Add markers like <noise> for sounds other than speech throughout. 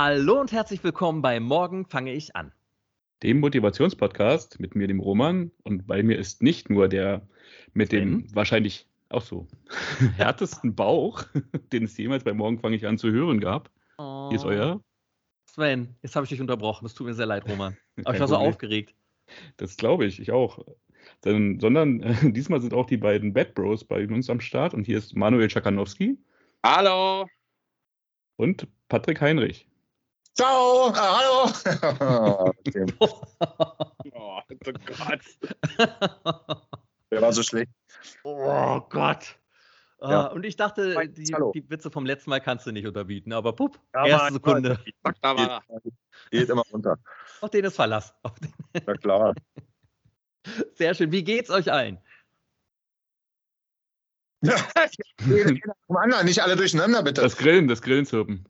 Hallo und herzlich willkommen bei Morgen fange ich an. Dem Motivationspodcast mit mir, dem Roman. Und bei mir ist nicht nur der mit dem wahrscheinlich auch so <laughs> härtesten Bauch, <laughs> den es jemals bei Morgen fange ich an zu hören gab. Hier ist euer. Sven, jetzt habe ich dich unterbrochen. Es tut mir sehr leid, Roman. <laughs> Aber ich war so Problem. aufgeregt. Das glaube ich, ich auch. Denn, sondern äh, diesmal sind auch die beiden Bad Bros bei uns am Start. Und hier ist Manuel Schakanowski Hallo. und Patrick Heinrich. Ciao, ah, hallo. <laughs> Oh, Gott. <laughs> Der war so schlecht. oh Gott. Ah, Ja. Und ich dachte, die, die Witze vom letzten Mal kannst du nicht unterbieten. Aber pup, Ja, erste Mann, Sekunde. Da war er. Geht immer runter. Auf den ist Verlass. Auf den. Na klar. Sehr schön. Wie geht's euch allen? Ja. Jeder vom anderen, nicht alle durcheinander, bitte. Das Grillen, das Grillenzirpen.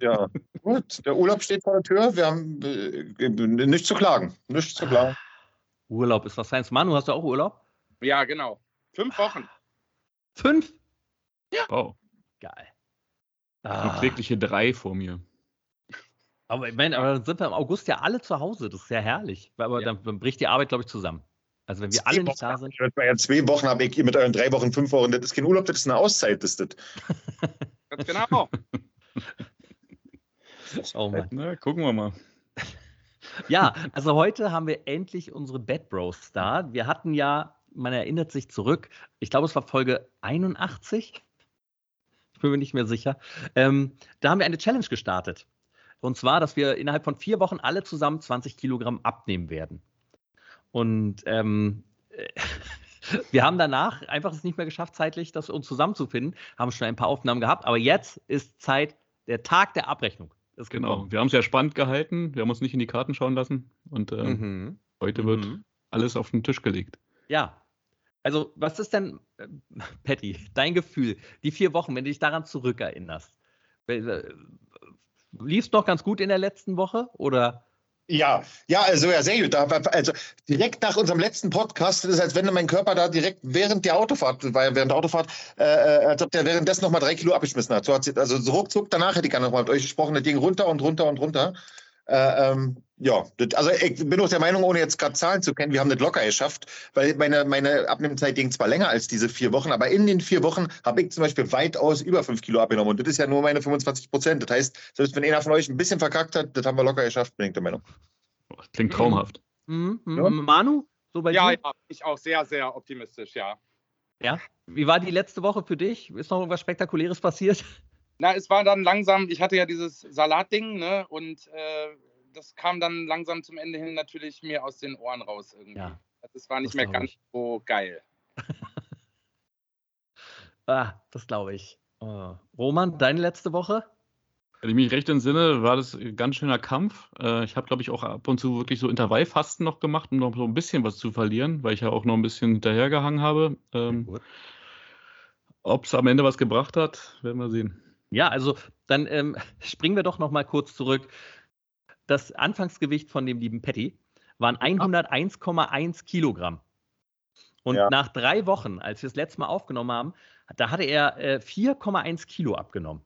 Ja. Gut, der Urlaub steht vor der Tür. Wir haben äh, nichts zu klagen. Nichts zu klagen. Urlaub ist was Feins. Manu, hast du auch Urlaub? Ja, genau. Fünf Wochen. Fünf? Wow. Geil. Ah, klägliche drei vor mir. aber ich meine, aber dann sind wir im August ja alle zu Hause. Das ist ja herrlich. Aber Ja. dann bricht die Arbeit, glaube ich, zusammen. Also wenn wir alle nicht da sind. Ich ja zwei Wochen habe ich ihr mit euren drei Wochen, fünf Wochen. Das ist kein Urlaub, das ist eine Auszeit. Das ist das. Ganz genau. <laughs> <laughs> Oh Mann. Na, gucken wir mal. Ja, also heute haben wir endlich unsere Bad Bros da. Wir hatten ja, man erinnert sich zurück, ich glaube, es war Folge 81. Ich bin mir nicht mehr sicher. Ähm, da haben wir eine Challenge gestartet. Und zwar, dass wir innerhalb von vier Wochen alle zusammen 20 Kilogramm abnehmen werden. Und ähm, äh, <laughs> wir haben danach einfach es nicht mehr geschafft, zeitlich das uns zusammenzufinden, haben schon ein paar Aufnahmen gehabt, aber jetzt ist Zeit, der Tag der Abrechnung. Ist Genau. Wir haben es ja spannend gehalten. Wir haben uns nicht in die Karten schauen lassen. Und äh, Mhm. heute wird Mhm. alles auf den Tisch gelegt. Ja. Also, was ist denn, äh, <laughs> Patty, dein Gefühl, die vier Wochen, wenn du dich daran zurückerinnerst? Lief es noch ganz gut in der letzten Woche? Oder? Ja, ja, also ja, sehr gut. Also direkt nach unserem letzten Podcast, ist, als wenn mein Körper da direkt während der Autofahrt, ja während der Autofahrt, äh, äh, als ob der währenddessen nochmal drei Kilo abgeschmissen hat. So hat sie, also so ruckzuck, danach hätte ich gerne nochmal mit euch gesprochen, das ging runter und runter und runter. Äh, ähm, ja, das, also ich bin auch der Meinung, ohne jetzt gerade Zahlen zu kennen, wir haben das locker geschafft, weil meine, meine Abnehmzeit ging zwar länger als diese vier Wochen, aber in den vier Wochen habe ich zum Beispiel weitaus über fünf Kilo abgenommen und das ist ja nur meine 25 Prozent. Das heißt, selbst wenn einer von euch ein bisschen verkackt hat, das haben wir locker geschafft, bin ich der Meinung. Oh, Klingt traumhaft. Mhm. Ja. Manu, so bei Ja, dir? ja, ich auch sehr, sehr optimistisch, ja. Ja. Wie war die letzte Woche für dich? Ist noch irgendwas Spektakuläres passiert? Na, es war dann langsam, ich hatte ja dieses Salatding, ne? Und äh, das kam dann langsam zum Ende hin natürlich mir aus den Ohren raus irgendwie. Ja. Also es war nicht das mehr ganz ich. so geil. <laughs> Ah, das glaube ich. Oh. Roman, deine letzte Woche? Wenn ich mich recht entsinne, war das ein ganz schöner Kampf. Äh, Ich habe, glaube ich, auch ab und zu wirklich so Intervallfasten noch gemacht, um noch so ein bisschen was zu verlieren, weil ich ja auch noch ein bisschen hinterhergehangen habe. Ähm, Gut. Ob es am Ende was gebracht hat, werden wir sehen. Ja, also dann ähm, <laughs> springen wir doch noch mal kurz zurück. Das Anfangsgewicht von dem lieben Patty waren 101,1 Kilogramm. Und Ja. nach drei Wochen, als wir das letzte Mal aufgenommen haben, da hatte er äh, 4,1 Kilo abgenommen.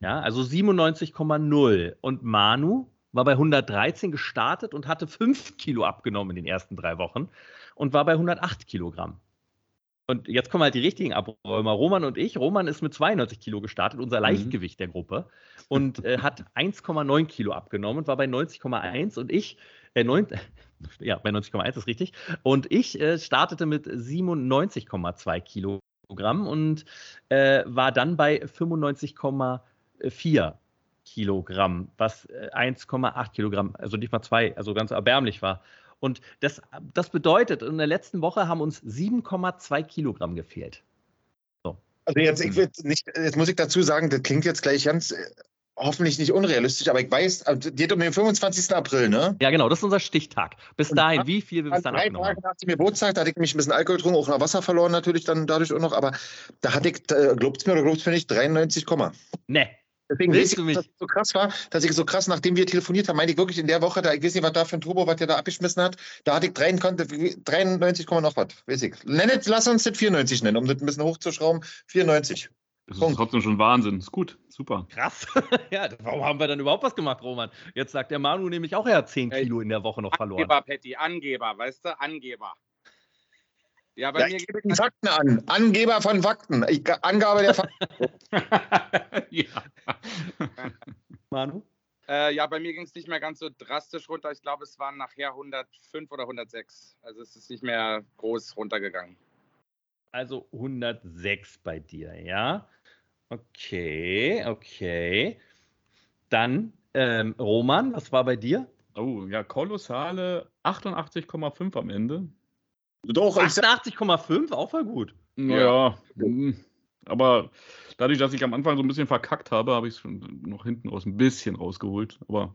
Ja, also 97,0. Und Manu war bei 113 gestartet und hatte 5 Kilo abgenommen in den ersten drei Wochen und war bei 108 Kilogramm. Und jetzt kommen halt die richtigen Abräumer. Roman und ich. Roman ist mit 92 Kilo gestartet, unser Leichtgewicht der Gruppe. Und äh, hat 1,9 Kilo abgenommen und war bei 90,1. Und ich, äh, 9, <laughs> ja, bei 90,1 ist richtig. Und ich äh, startete mit 97,2 Kilogramm und äh, war dann bei 95,4 Kilogramm, was äh, 1,8 Kilogramm, also nicht mal zwei, also ganz erbärmlich war. Und das, das bedeutet, in der letzten Woche haben uns 7,2 Kilogramm gefehlt. Also jetzt, ich will nicht, jetzt muss ich dazu sagen, das klingt jetzt gleich ganz äh, hoffentlich nicht unrealistisch, aber ich weiß, also, geht um den 25. April, ne? Ja, genau, das ist unser Stichtag. Bis Und dahin, dann- wie viel wir bis dann drei abgenommen haben. nach dem Geburtstag, da hatte ich mich ein bisschen Alkohol getrunken, auch noch Wasser verloren natürlich dann dadurch auch noch, aber da hatte ich, glaubt's mir oder glaubt's mir nicht, 93, Komma. Ne, Deswegen Willst weiß du ich, mich? dass es so krass war, dass ich so krass, nachdem wir telefoniert haben, meinte ich wirklich in der Woche, da, ich weiß nicht, was da für ein Turbo, was der da abgeschmissen hat, da hatte ich 93, 93 Komma noch was, weiß ich. Nenn es, lass uns das 94 nennen, um das ein bisschen hochzuschrauben. 94. Das ist trotzdem schon Wahnsinn. Ist gut, super. Krass. <laughs> ja, warum haben wir dann überhaupt was gemacht, Roman? Jetzt sagt der Manu nämlich auch, er hat 10 Kilo in der Woche noch verloren. Angeber, Patty, Angeber, weißt du? Angeber. Ja, bei ja, mir gebe die Fakten an. Angeber von Fakten. Ich, Angabe der Fakten. <laughs> ja. <laughs> Manu? Äh, ja, bei mir ging es nicht mehr ganz so drastisch runter. Ich glaube, es waren nachher 105 oder 106. Also es ist nicht mehr groß runtergegangen. Also 106 bei dir, ja? Okay, okay. Dann, ähm, Roman, was war bei dir? Oh, ja, kolossale 88,5 am Ende. Doch, 88,5, auch voll gut. Ja, ja, aber dadurch, dass ich am Anfang so ein bisschen verkackt habe, habe ich es noch hinten raus ein bisschen rausgeholt. Aber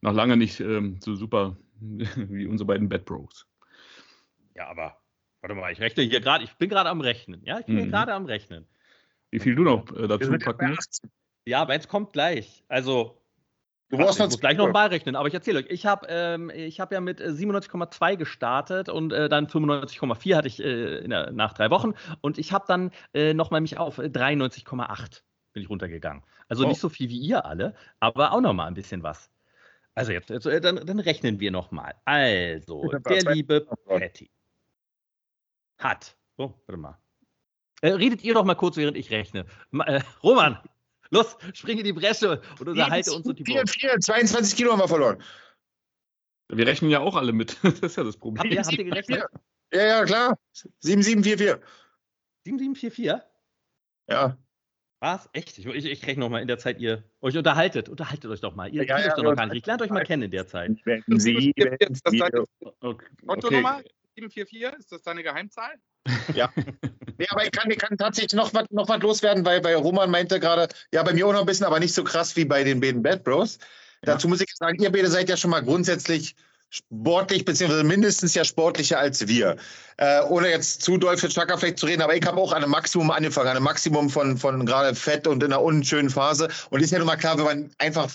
noch lange nicht ähm, so super <laughs> wie unsere beiden Bad Bros. Ja, aber warte mal, ich rechne hier gerade, ich bin gerade am Rechnen. Ja, ich bin mhm. gerade am Rechnen. Wie viel du noch äh, dazu packen? Ja, aber jetzt kommt gleich. Also, Du brauchst Ach, ich muss gleich noch mal rechnen, aber ich erzähle euch. Ich habe ähm, hab ja mit 97,2 äh, gestartet und äh, dann 95,4 hatte ich äh, der, nach drei Wochen und ich habe dann äh, nochmal mich auf 93,8 bin ich runtergegangen. Also oh. nicht so viel wie ihr alle, aber auch noch mal ein bisschen was. Also jetzt, jetzt äh, dann, dann, rechnen wir noch mal. Also, der liebe Patty hat, oh, warte mal. Äh, redet ihr doch mal kurz, während ich rechne. Ma, Roman, Los, spring in die Bresche und unterhalte uns und die 4, 4, 22 Kilo haben wir verloren. Wir rechnen ja auch alle mit. <laughs> Das ist ja das Problem. Habt ihr, habt ihr gerechnet? Ja, ja, klar. 7744. 7744? Ja. Was? Echt? Ich, ich, ich rechne nochmal in der Zeit, ihr euch unterhaltet. Unterhaltet euch doch mal. Ihr ja, kennt ja, euch doch noch gar nicht. Ich lerne euch mal kennen in der Zeit. Sie, ist das deine okay. Kontonummer? 744? Ist das deine Geheimzahl? Ja. <laughs> nee, aber ich kann, ich kann tatsächlich noch was noch loswerden, weil bei Roman meinte gerade, ja, bei mir auch noch ein bisschen, aber nicht so krass wie bei den beiden Bad Bros. Ja. Dazu muss ich sagen, ihr beide seid ja schon mal grundsätzlich sportlich, beziehungsweise mindestens ja sportlicher als wir. Äh, ohne jetzt zu doll für Chaka vielleicht zu reden, aber ich habe auch an einem Maximum angefangen, an einem Maximum von, von gerade Fett und in einer unschönen Phase. Und ist ja nun mal klar, wenn man einfach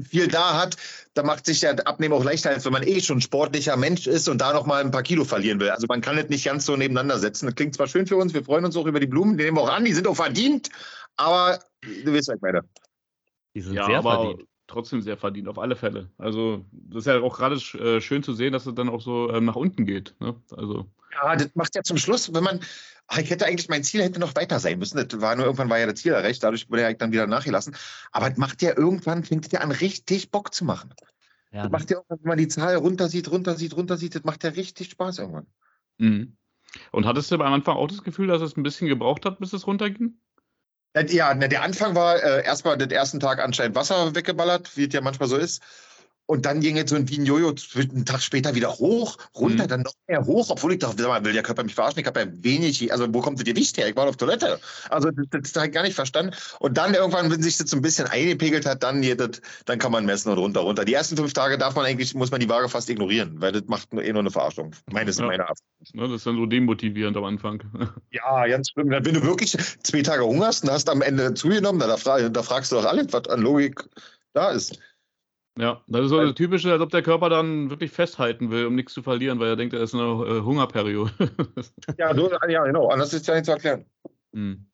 viel da hat, da macht sich der Abnehmen auch leichter, als wenn man eh schon sportlicher Mensch ist und da noch mal ein paar Kilo verlieren will. Also man kann es nicht ganz so nebeneinander setzen. Das klingt zwar schön für uns, wir freuen uns auch über die Blumen, die nehmen wir auch an, die sind auch verdient, aber du was ich meine. Die sind ja, sehr verdient. Trotzdem sehr verdient, auf alle Fälle. Also, das ist ja auch gerade äh, schön zu sehen, dass es dann auch so ähm, nach unten geht. Ne? Also. Ja, das macht ja zum Schluss, wenn man, ach, ich hätte eigentlich, mein Ziel hätte noch weiter sein müssen. Das war nur irgendwann war ja das Ziel erreicht, dadurch wurde er dann wieder nachgelassen. Aber es macht ja irgendwann, fängt es ja an, richtig Bock zu machen. Ja, das macht ja irgendwann, wenn man die Zahl runter sieht, runter sieht, runter sieht, das macht ja richtig Spaß irgendwann. Mhm. Und hattest du am Anfang auch das Gefühl, dass es ein bisschen gebraucht hat, bis es runterging? Ja, der Anfang war äh, erstmal den ersten Tag anscheinend Wasser weggeballert, wie es ja manchmal so ist. Und dann ging jetzt so ein wie ein Jojo einen Tag später wieder hoch, runter, mhm. dann noch mehr hoch, obwohl ich dachte, will der Körper mich verarschen? Ich habe ja wenig, also wo kommt das Gewicht her? Ich war auf Toilette. Also das, das habe ich gar nicht verstanden. Und dann irgendwann, wenn sich das so ein bisschen eingepegelt hat, dann, das, dann kann man messen und runter, runter. Die ersten fünf Tage darf man eigentlich, muss man die Waage fast ignorieren, weil das macht eh nur eine Verarschung. Meines ja. meiner. Ja, das ist dann so demotivierend am Anfang. <laughs> Ja, ganz schlimm. Wenn du wirklich zwei Tage hungerst und hast am Ende zugenommen, da, da fragst du doch alle, was an Logik da ist. Ja, das ist so das Typische, als ob der Körper dann wirklich festhalten will, um nichts zu verlieren, weil er denkt, er ist eine äh, Hungerperiode. <laughs> ja, du, ja, genau. Anders ist ja nicht zu erklären. Mhm.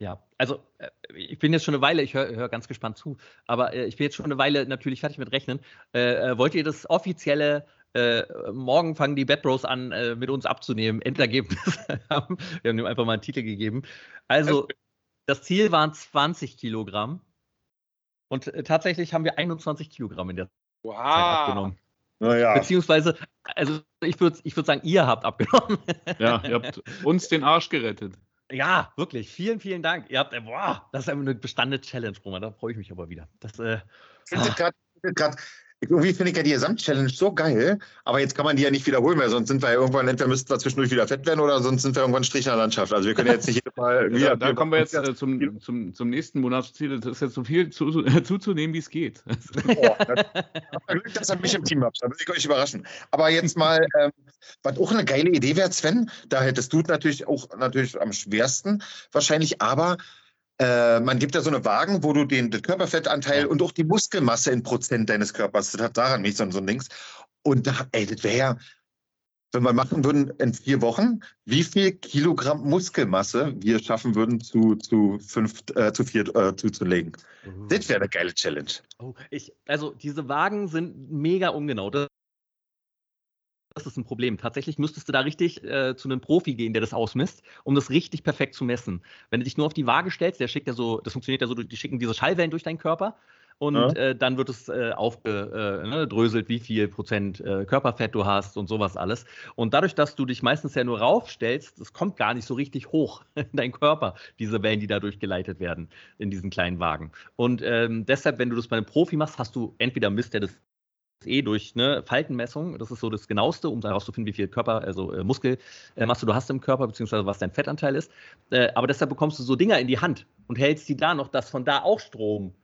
Ja, also äh, ich bin jetzt schon eine Weile, ich höre hör ganz gespannt zu, aber äh, ich bin jetzt schon eine Weile natürlich fertig mit Rechnen. Äh, äh wollt ihr das offizielle äh, morgen fangen die Bad Bros an, mit uns abzunehmen, Endergebnis <laughs> haben? Wir haben ihm einfach mal einen Titel gegeben. Also, das Ziel waren 20 Kilogramm. Und äh, tatsächlich haben wir 21 Kilogramm in der wow. Zeit abgenommen. Naja. Beziehungsweise, also ich würde ich würd sagen, ihr habt abgenommen. Ja, ihr habt uns den Arsch gerettet. Ja, wirklich. Vielen, vielen Dank. Ihr habt, äh, boah, das ist eine bestandene Challenge, Roman. Da freue ich mich aber wieder. Das, äh, ich finde ah. gerade irgendwie finde ich ja die Gesamtchallenge so geil, aber jetzt kann man die ja nicht wiederholen, weil sonst sind wir ja irgendwann, entweder müssten wir zwischendurch wieder fett werden oder sonst sind wir irgendwann Strich in der Landschaft. Also wir können jetzt nicht jedes Mal <laughs> wieder. Ja, da kommen wir jetzt äh, zum, zum, zum nächsten Monatsziel. Das ist jetzt so viel zu, äh, <laughs> zuzunehmen, wie es geht. Oh, das, <laughs> Glück, dass ihr mich im Team habt. Da will ich euch überraschen. Aber jetzt mal, ähm, was auch eine geile Idee wäre, Sven, da hättest du natürlich auch natürlich am schwersten wahrscheinlich, aber äh, man gibt ja so eine Wagen, wo du den, den Körperfettanteil ja. und auch die Muskelmasse in Prozent deines Körpers, das hat daran nicht so, so ein Dings. Und da, ey, das wäre ja, wenn wir machen würden in vier Wochen, wie viel Kilogramm Muskelmasse wir schaffen würden, zu, zu fünf, äh, zu vier äh, zuzulegen. Uh. Das wäre eine geile Challenge. Oh, ich, also diese Wagen sind mega ungenau. Das, das ist ein Problem. Tatsächlich müsstest du da richtig äh, zu einem Profi gehen, der das ausmisst, um das richtig perfekt zu messen. Wenn du dich nur auf die Waage stellst, der schickt ja so, das funktioniert ja so, die schicken diese Schallwellen durch deinen Körper und Ja. äh, dann wird es äh, aufgedröselt, wie viel Prozent äh, Körperfett du hast und sowas alles. Und dadurch, dass du dich meistens ja nur raufstellst, das kommt gar nicht so richtig hoch <laughs> in deinen Körper, diese Wellen, die da durchgeleitet werden in diesen kleinen Wagen. Und ähm, deshalb, wenn du das bei einem Profi machst, hast du entweder misst der das eh durch eine Faltenmessung, das ist so das genaueste, um herauszufinden, wie viel Körper, also äh, Muskelmasse du hast im Körper, beziehungsweise was dein Fettanteil ist. Äh, aber deshalb bekommst du so Dinger in die Hand und hältst die da noch, dass von da auch Strom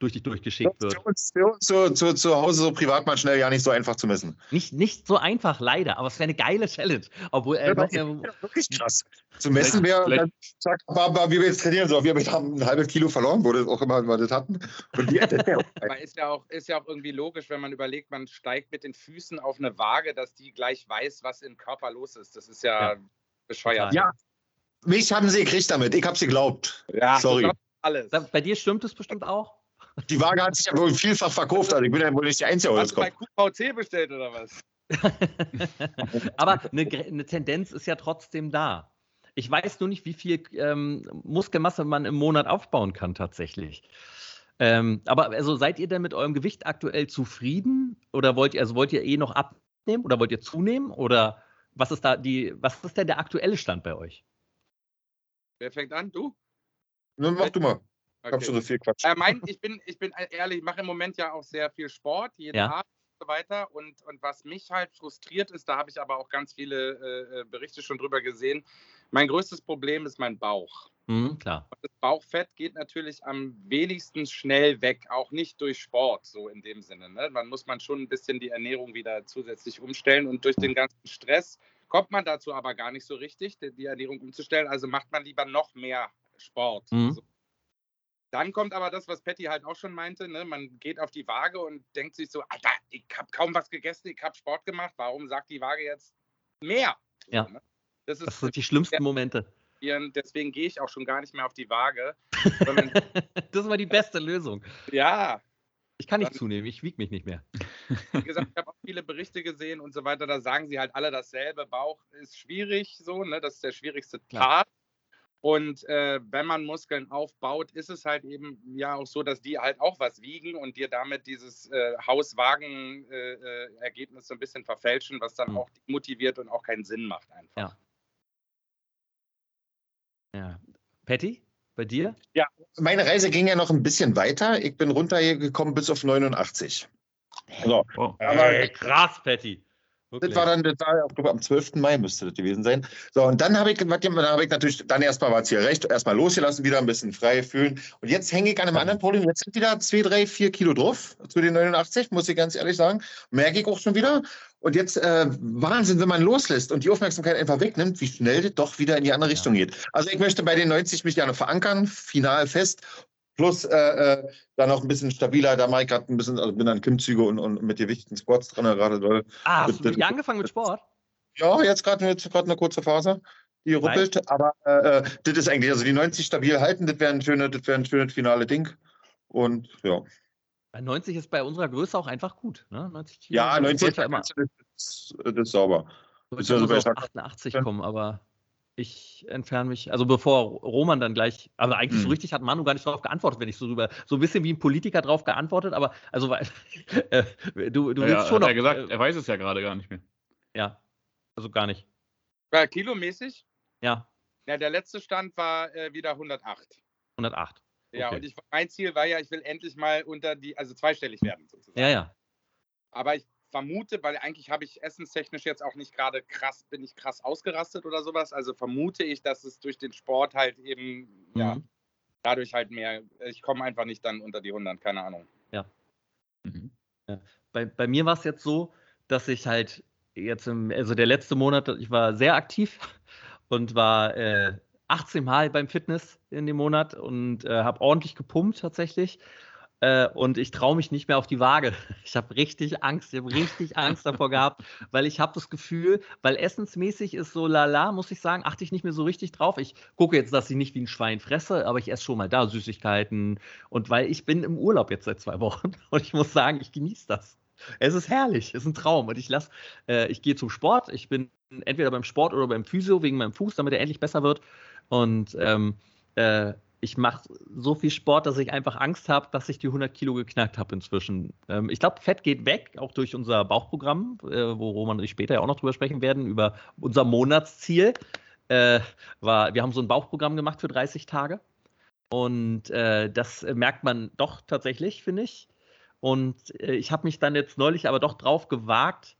durch dich durchgeschickt wird. Für uns, für uns zu, zu, zu Hause so privat mal schnell ja nicht so einfach zu messen. Nicht, nicht so einfach, leider, aber es wäre eine geile Challenge. Obwohl, äh, noch mehr, Wirklich krass. Zu messen wäre, zack, wie wir jetzt trainieren, so, wir haben ein halbes Kilo verloren, wo das auch immer wir das hatten. Und die, ist ja, auch, ist ja auch irgendwie logisch, wenn man überlegt, man steigt mit den Füßen auf eine Waage, dass die gleich weiß, was im Körper los ist. Das ist ja, Ja. bescheuert. ja, mich haben sie gekriegt damit. Ich habe sie geglaubt. Ja, Sorry. Alles. Bei dir stimmt es bestimmt auch. Die Waage hat sich ja wohl vielfach verkauft. Also ich bin ja wohl nicht der Einzige, der das Hast du bei kommt. QVC bestellt oder was? <laughs> Aber eine, eine Tendenz ist ja trotzdem da. Ich weiß nur nicht, wie viel ähm, Muskelmasse man im Monat aufbauen kann tatsächlich. Ähm, aber also seid ihr denn mit eurem Gewicht aktuell zufrieden? Oder wollt ihr, also wollt ihr eh noch abnehmen oder wollt ihr zunehmen? Oder was ist da die, was ist denn der aktuelle Stand bei euch? Wer fängt an? Du? Nun, mach du mal. Ich hab Okay. schon so viel Quatsch. Äh, mein, ich, bin, ich bin ehrlich, ich mache im Moment ja auch sehr viel Sport, jeden Ja. Abend und so weiter. Und, und was mich halt frustriert ist, da habe ich aber auch ganz viele äh, äh, Berichte schon drüber gesehen. Mein größtes Problem ist mein Bauch. Hm, klar. Und das Bauchfett geht natürlich am wenigsten schnell weg, auch nicht durch Sport, so in dem Sinne. Ne? Man muss man schon ein bisschen die Ernährung wieder zusätzlich umstellen und durch den ganzen Stress kommt man dazu aber gar nicht so richtig, die, Ernährung umzustellen. Also macht man lieber noch mehr Sport. Mhm. So. Dann kommt aber das, was Patty halt auch schon meinte, ne? man geht auf die Waage und denkt sich so, Alter, ich habe kaum was gegessen, ich habe Sport gemacht, warum sagt die Waage jetzt mehr? So, Ja. ne? Das Das ist sind die schlimmsten Momente. deswegen gehe ich auch schon gar nicht mehr auf die Waage. <laughs> Das war die beste Lösung. ja, Ich kann nicht Dann- zunehmen, ich wiege mich nicht mehr. <laughs> wie gesagt, ich habe auch viele Berichte gesehen und so weiter, da sagen sie halt alle dasselbe. Bauch ist schwierig, so, ne? Das ist der schwierigste. Part. Und äh, wenn man Muskeln aufbaut, ist es halt eben ja auch so, dass die halt auch was wiegen und dir damit dieses äh, Hauswagen-Ergebnis so ein bisschen verfälschen, was dann Mhm. auch motiviert und auch keinen Sinn macht einfach. Ja. Ja. Patty, bei dir? Meine Reise ging ja noch ein bisschen weiter. Ich bin runtergekommen bis auf 89. So, Wow. aber Ey, krass, Patty. Das war dann, das war, ich glaube, am 12. Mai müsste das gewesen sein. So, und dann habe ich, dann habe ich natürlich, dann erstmal war es hier recht, erstmal losgelassen, wieder ein bisschen frei fühlen. Und jetzt hänge ich an einem anderen Problem. Jetzt sind wieder 2, 3, 4 Kilo drauf zu den 89, muss ich ganz ehrlich sagen. Merke ich auch schon wieder. Und jetzt äh, Wahnsinn, wenn man loslässt und die Aufmerksamkeit einfach wegnimmt, wie schnell das doch wieder in die andere Ja. Richtung geht. Also ich möchte bei den 90 mich gerne verankern, final fest. Plus äh, äh, dann noch ein bisschen stabiler. Da mache ich gerade ein bisschen, also bin an Klimmzüge und, und mit gewichten Squats dran gerade doll. Ah, hast du angefangen mit Sport? Ja, jetzt gerade gerade eine kurze Phase, die ruppelt, aber äh, äh, das ist eigentlich, also die 90 stabil halten, das wäre ein schönes, das wäre ein schönes finale Ding. Und ja. Bei 90 ist bei unserer Größe auch einfach gut. Ne? 90 Kilo, Ja, das 90 sollte immer, das, ist, das ist sauber. sollte ist also bei so auf Schlag- 88 Ja. kommen, aber ich entferne mich, also bevor Roman dann gleich, also eigentlich so Hm. richtig hat Manu gar nicht darauf geantwortet, wenn ich so rüber, so ein bisschen wie ein Politiker drauf geantwortet, aber also weil- <laughs> äh, du, du Ja, willst ja, schon hat noch, er gesagt, äh, er weiß es ja gerade gar nicht mehr. ja, also gar nicht, Äh, kilomäßig? ja, Ja, der letzte Stand war äh, wieder 108. 108. Ja, Okay. und ich, mein Ziel war ja, ich will endlich mal unter die, also zweistellig werden sozusagen. Ja, ja, Aber ich vermute, weil eigentlich habe ich essenstechnisch jetzt auch nicht gerade krass, bin ich krass ausgerastet oder sowas. Also vermute ich, dass es durch den Sport halt eben, ja, Mhm. dadurch halt mehr, ich komme einfach nicht dann unter die 100, keine Ahnung. Mhm. bei, bei mir war es jetzt so, dass ich halt jetzt im, also der letzte Monat, ich war sehr aktiv <laughs> und war äh, 18 Mal beim Fitness in dem Monat und äh, habe ordentlich gepumpt tatsächlich. Äh, und ich traue mich nicht mehr auf die Waage. <laughs> Ich habe richtig Angst, ich habe richtig Angst davor gehabt, weil ich habe das Gefühl, weil essensmäßig ist so lala, muss ich sagen, achte ich nicht mehr so richtig drauf. Ich gucke jetzt, dass ich nicht wie ein Schwein fresse, aber ich esse schon mal da Süßigkeiten. Und weil ich bin im Urlaub jetzt seit zwei <laughs> Wochen und ich muss sagen, ich genieße das. Es ist herrlich, es ist ein Traum. Und ich lasse, äh, ich gehe zum Sport, ich bin entweder beim Sport oder beim Physio wegen meinem Fuß, damit er endlich besser wird. Und ähm, äh, ich mache so viel Sport, dass ich einfach Angst habe, dass ich die 100 Kilo geknackt habe inzwischen. Ähm, ich glaube, Fett geht weg, auch durch unser Bauchprogramm, äh, wo Roman und ich später ja auch noch drüber sprechen werden, über unser Monatsziel. Äh, war, wir haben so ein Bauchprogramm gemacht für 30 Tage. Und äh, das merkt man doch tatsächlich, finde ich. Und äh, ich habe mich dann jetzt neulich aber doch drauf gewagt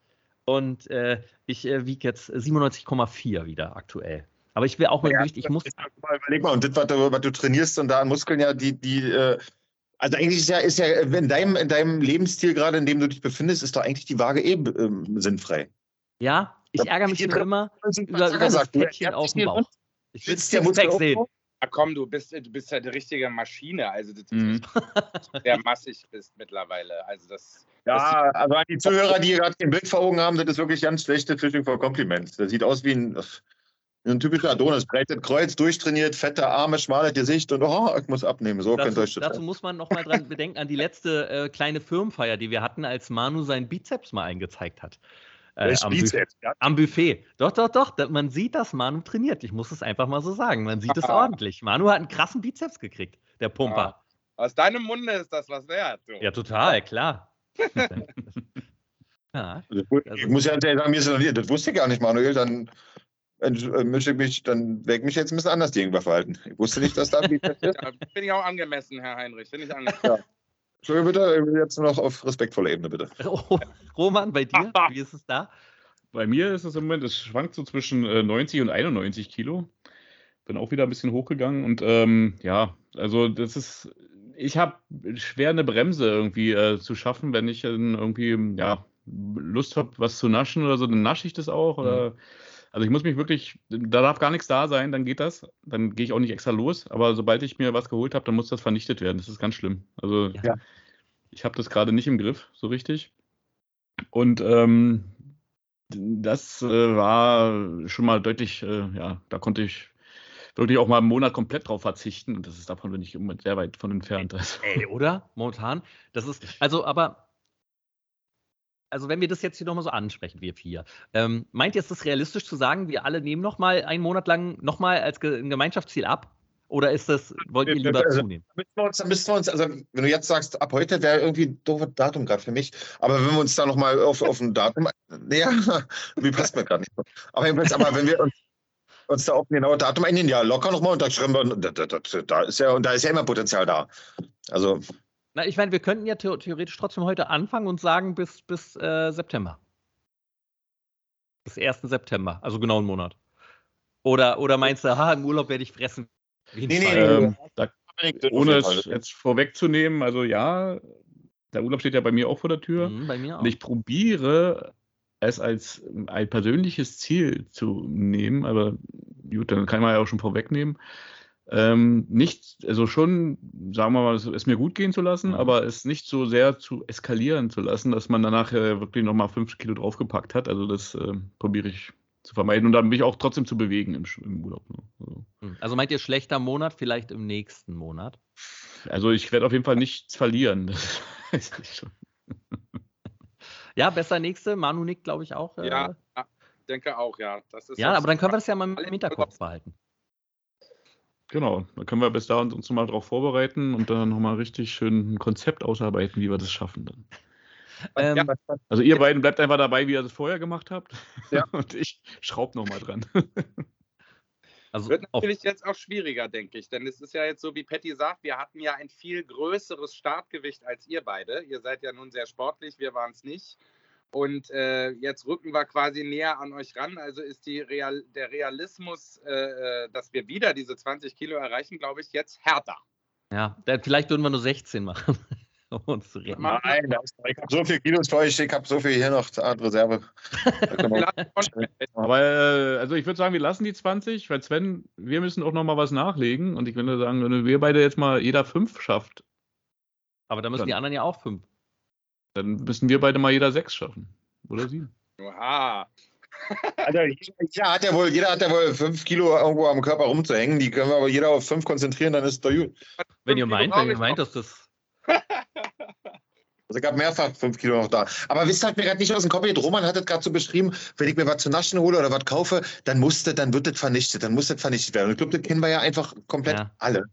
und äh, ich äh, wiege jetzt 97,4 wieder aktuell. Aber ich will auch mal ja, Gewicht, ich muss. Mal, überleg mal, und das, was du, was du, trainierst und da an Muskeln ja, die, die, äh, also eigentlich ist ja, ist ja in deinem, in deinem Lebensstil gerade, in dem du dich befindest, ist doch eigentlich die Waage eh ähm, sinnfrei. Ja, ich ärgere mich immer, immer über, über das Päckchen auf dem Bauch. Ich will Sixpack sehen. Ja, komm, du bist, du bist ja die richtige Maschine. Also, das mhm. <laughs> sehr massig bist mittlerweile. Also, das. Ja, das also an die Zuhörer, die gerade den Bild vor Augen haben, das ist wirklich ganz schlechte Fishing for Compliments. Das sieht aus wie ein. Ein typischer Adonis, breitet Kreuz, durchtrainiert, fette Arme, schmales Gesicht und oh, ich muss abnehmen. So dazu, könnt ihr euch das Dazu muss man nochmal dran bedenken an die letzte äh, kleine Firmenfeier, die wir hatten, als Manu seinen Bizeps mal eingezeigt hat. Äh, am, Bizeps, ja. am, Buffet. Doch, doch, doch. Man sieht, dass Manu trainiert. Ich muss es einfach mal so sagen. Man sieht es ordentlich. Manu hat einen krassen Bizeps gekriegt, der Pumper. Ja. Aus deinem Munde ist das was wert. Du. Ja, total, klar. <laughs> ja, ich muss ja sagen, mir ist das wusste ich gar nicht, Manuel. Dann äh, mische mich, dann werde ich mich jetzt ein bisschen anders gegenüber verhalten. Ich wusste nicht, dass da Bizeps <laughs> ist. Ja, Finde ich auch angemessen, Herr Heinrich. Finde ich angemessen. Ja. Entschuldigung bitte, jetzt nur noch auf respektvoller Ebene, bitte. <laughs> Oh, Roman, bei dir, <laughs> wie ist es da? Bei mir ist es im Moment, es schwankt so zwischen 90 äh, und 91 Kilo. Bin auch wieder ein bisschen hochgegangen und ähm, ja, also das ist, ich habe schwer eine Bremse irgendwie äh, zu schaffen, wenn ich irgendwie, ja, Lust habe, was zu naschen oder so, dann nasche ich das auch oder. Mhm also ich muss mich wirklich, da darf gar nichts da sein, dann geht das. Dann gehe ich auch nicht extra los. Aber sobald ich mir was geholt habe, dann muss das vernichtet werden. Das ist ganz schlimm. Also ja. ich habe das gerade nicht im Griff, so richtig. Und ähm, das äh, war schon mal deutlich, äh, ja, da konnte ich wirklich auch mal einen Monat komplett drauf verzichten. Und das ist davon bin ich sehr weit von entfernt. Ey, oder? Momentan. Das ist, also, aber also wenn wir das jetzt hier nochmal so ansprechen, wir vier, ähm, meint ihr, ist es realistisch zu sagen, wir alle nehmen nochmal einen Monat lang nochmal als ein Gemeinschaftsziel ab? Oder ist das, wollt ihr lieber also, zunehmen? Müssen wir, uns, müssen wir uns, also wenn du jetzt sagst, ab heute wäre irgendwie ein doofes Datum gerade für mich, aber wenn wir uns da nochmal auf, auf ein Datum, <laughs> ja, wie passt mir gerade nicht. Aber, aber wenn wir uns, uns da auf ein genaues Datum einigen, ja, locker nochmal und da schreiben wir, da, da, da, ist ja, und da ist ja immer Potenzial da. Also na, ich meine, wir könnten ja theoretisch trotzdem heute anfangen und sagen bis, bis äh, September. Bis 1. September, also genau einen Monat. Oder, oder meinst du, ha, im Urlaub werde ich fressen? Nee, nee, ähm, da, ohne es jetzt vorwegzunehmen, also ja, der Urlaub steht ja bei mir auch vor der Tür. Mhm, bei mir auch. Und ich probiere es als ein persönliches Ziel zu nehmen, aber gut, dann kann man ja auch schon vorwegnehmen ähm, nicht, also schon, sagen wir mal, es mir gut gehen zu lassen, mhm. aber es nicht so sehr zu eskalieren zu lassen, dass man danach äh, wirklich nochmal fünf Kilo draufgepackt hat. Also das äh, probiere ich zu vermeiden und dann mich auch trotzdem zu bewegen im, im Urlaub. Ne? Also. Also. meint ihr schlechter Monat, vielleicht im nächsten Monat? Also ich werde auf jeden Fall nichts verlieren. Das <laughs> weiß ich schon. ja, besser nächste. Manu nickt, glaube ich, auch. Äh, ja, denke auch, ja. ja, aber dann können wir das ja mal im Hinterkopf behalten. Genau, da können wir bis dahin uns mal darauf vorbereiten und dann nochmal richtig schön ein Konzept ausarbeiten, wie wir das schaffen dann. Ähm, also ihr beiden bleibt einfach dabei, wie ihr das vorher gemacht habt. Ja. <laughs> Und ich schraube nochmal dran. <laughs> Also Wird natürlich jetzt auch schwieriger, denke ich. Denn es ist ja jetzt so, wie Patty sagt, wir hatten ja ein viel größeres Startgewicht als ihr beide. Ihr seid ja nun sehr sportlich, wir waren es nicht. Und äh, jetzt rücken wir quasi näher an euch ran. Also ist Real, der Realismus, äh, äh dass wir wieder diese 20 Kilo erreichen, glaube ich, jetzt härter. Ja, vielleicht würden wir nur 16 machen. <laughs> um uns zu reden. Nein, ich habe so viel Kilos für euch, ich habe so viel hier noch an Reserve. <laughs> Aber äh, also ich würde sagen, wir lassen die 20, weil Sven, wir müssen auch noch mal was nachlegen. Und ich würde sagen, wenn wir beide jetzt mal jeder fünf schafft, Aber da müssen Dann- die anderen ja auch fünf. Dann müssen wir beide mal jeder sechs schaffen. Oder sieben. Oha. <laughs> Also, jeder, hat ja wohl, jeder hat ja wohl fünf Kilo irgendwo am Körper rumzuhängen. Die können wir aber jeder auf fünf konzentrieren, dann ist es doch gut. Wenn ihr meint, wenn ihr meint, dass das. Also ich habe mehrfach fünf Kilo noch da. Aber wisst ihr, hat mir gerade nicht aus dem Kopf geht. Roman hat es gerade so beschrieben, wenn ich mir was zu naschen hole oder was kaufe, dann muss das, dann wird das vernichtet, dann muss das vernichtet werden. Und ich glaube, das kennen wir ja einfach komplett Ja. alle.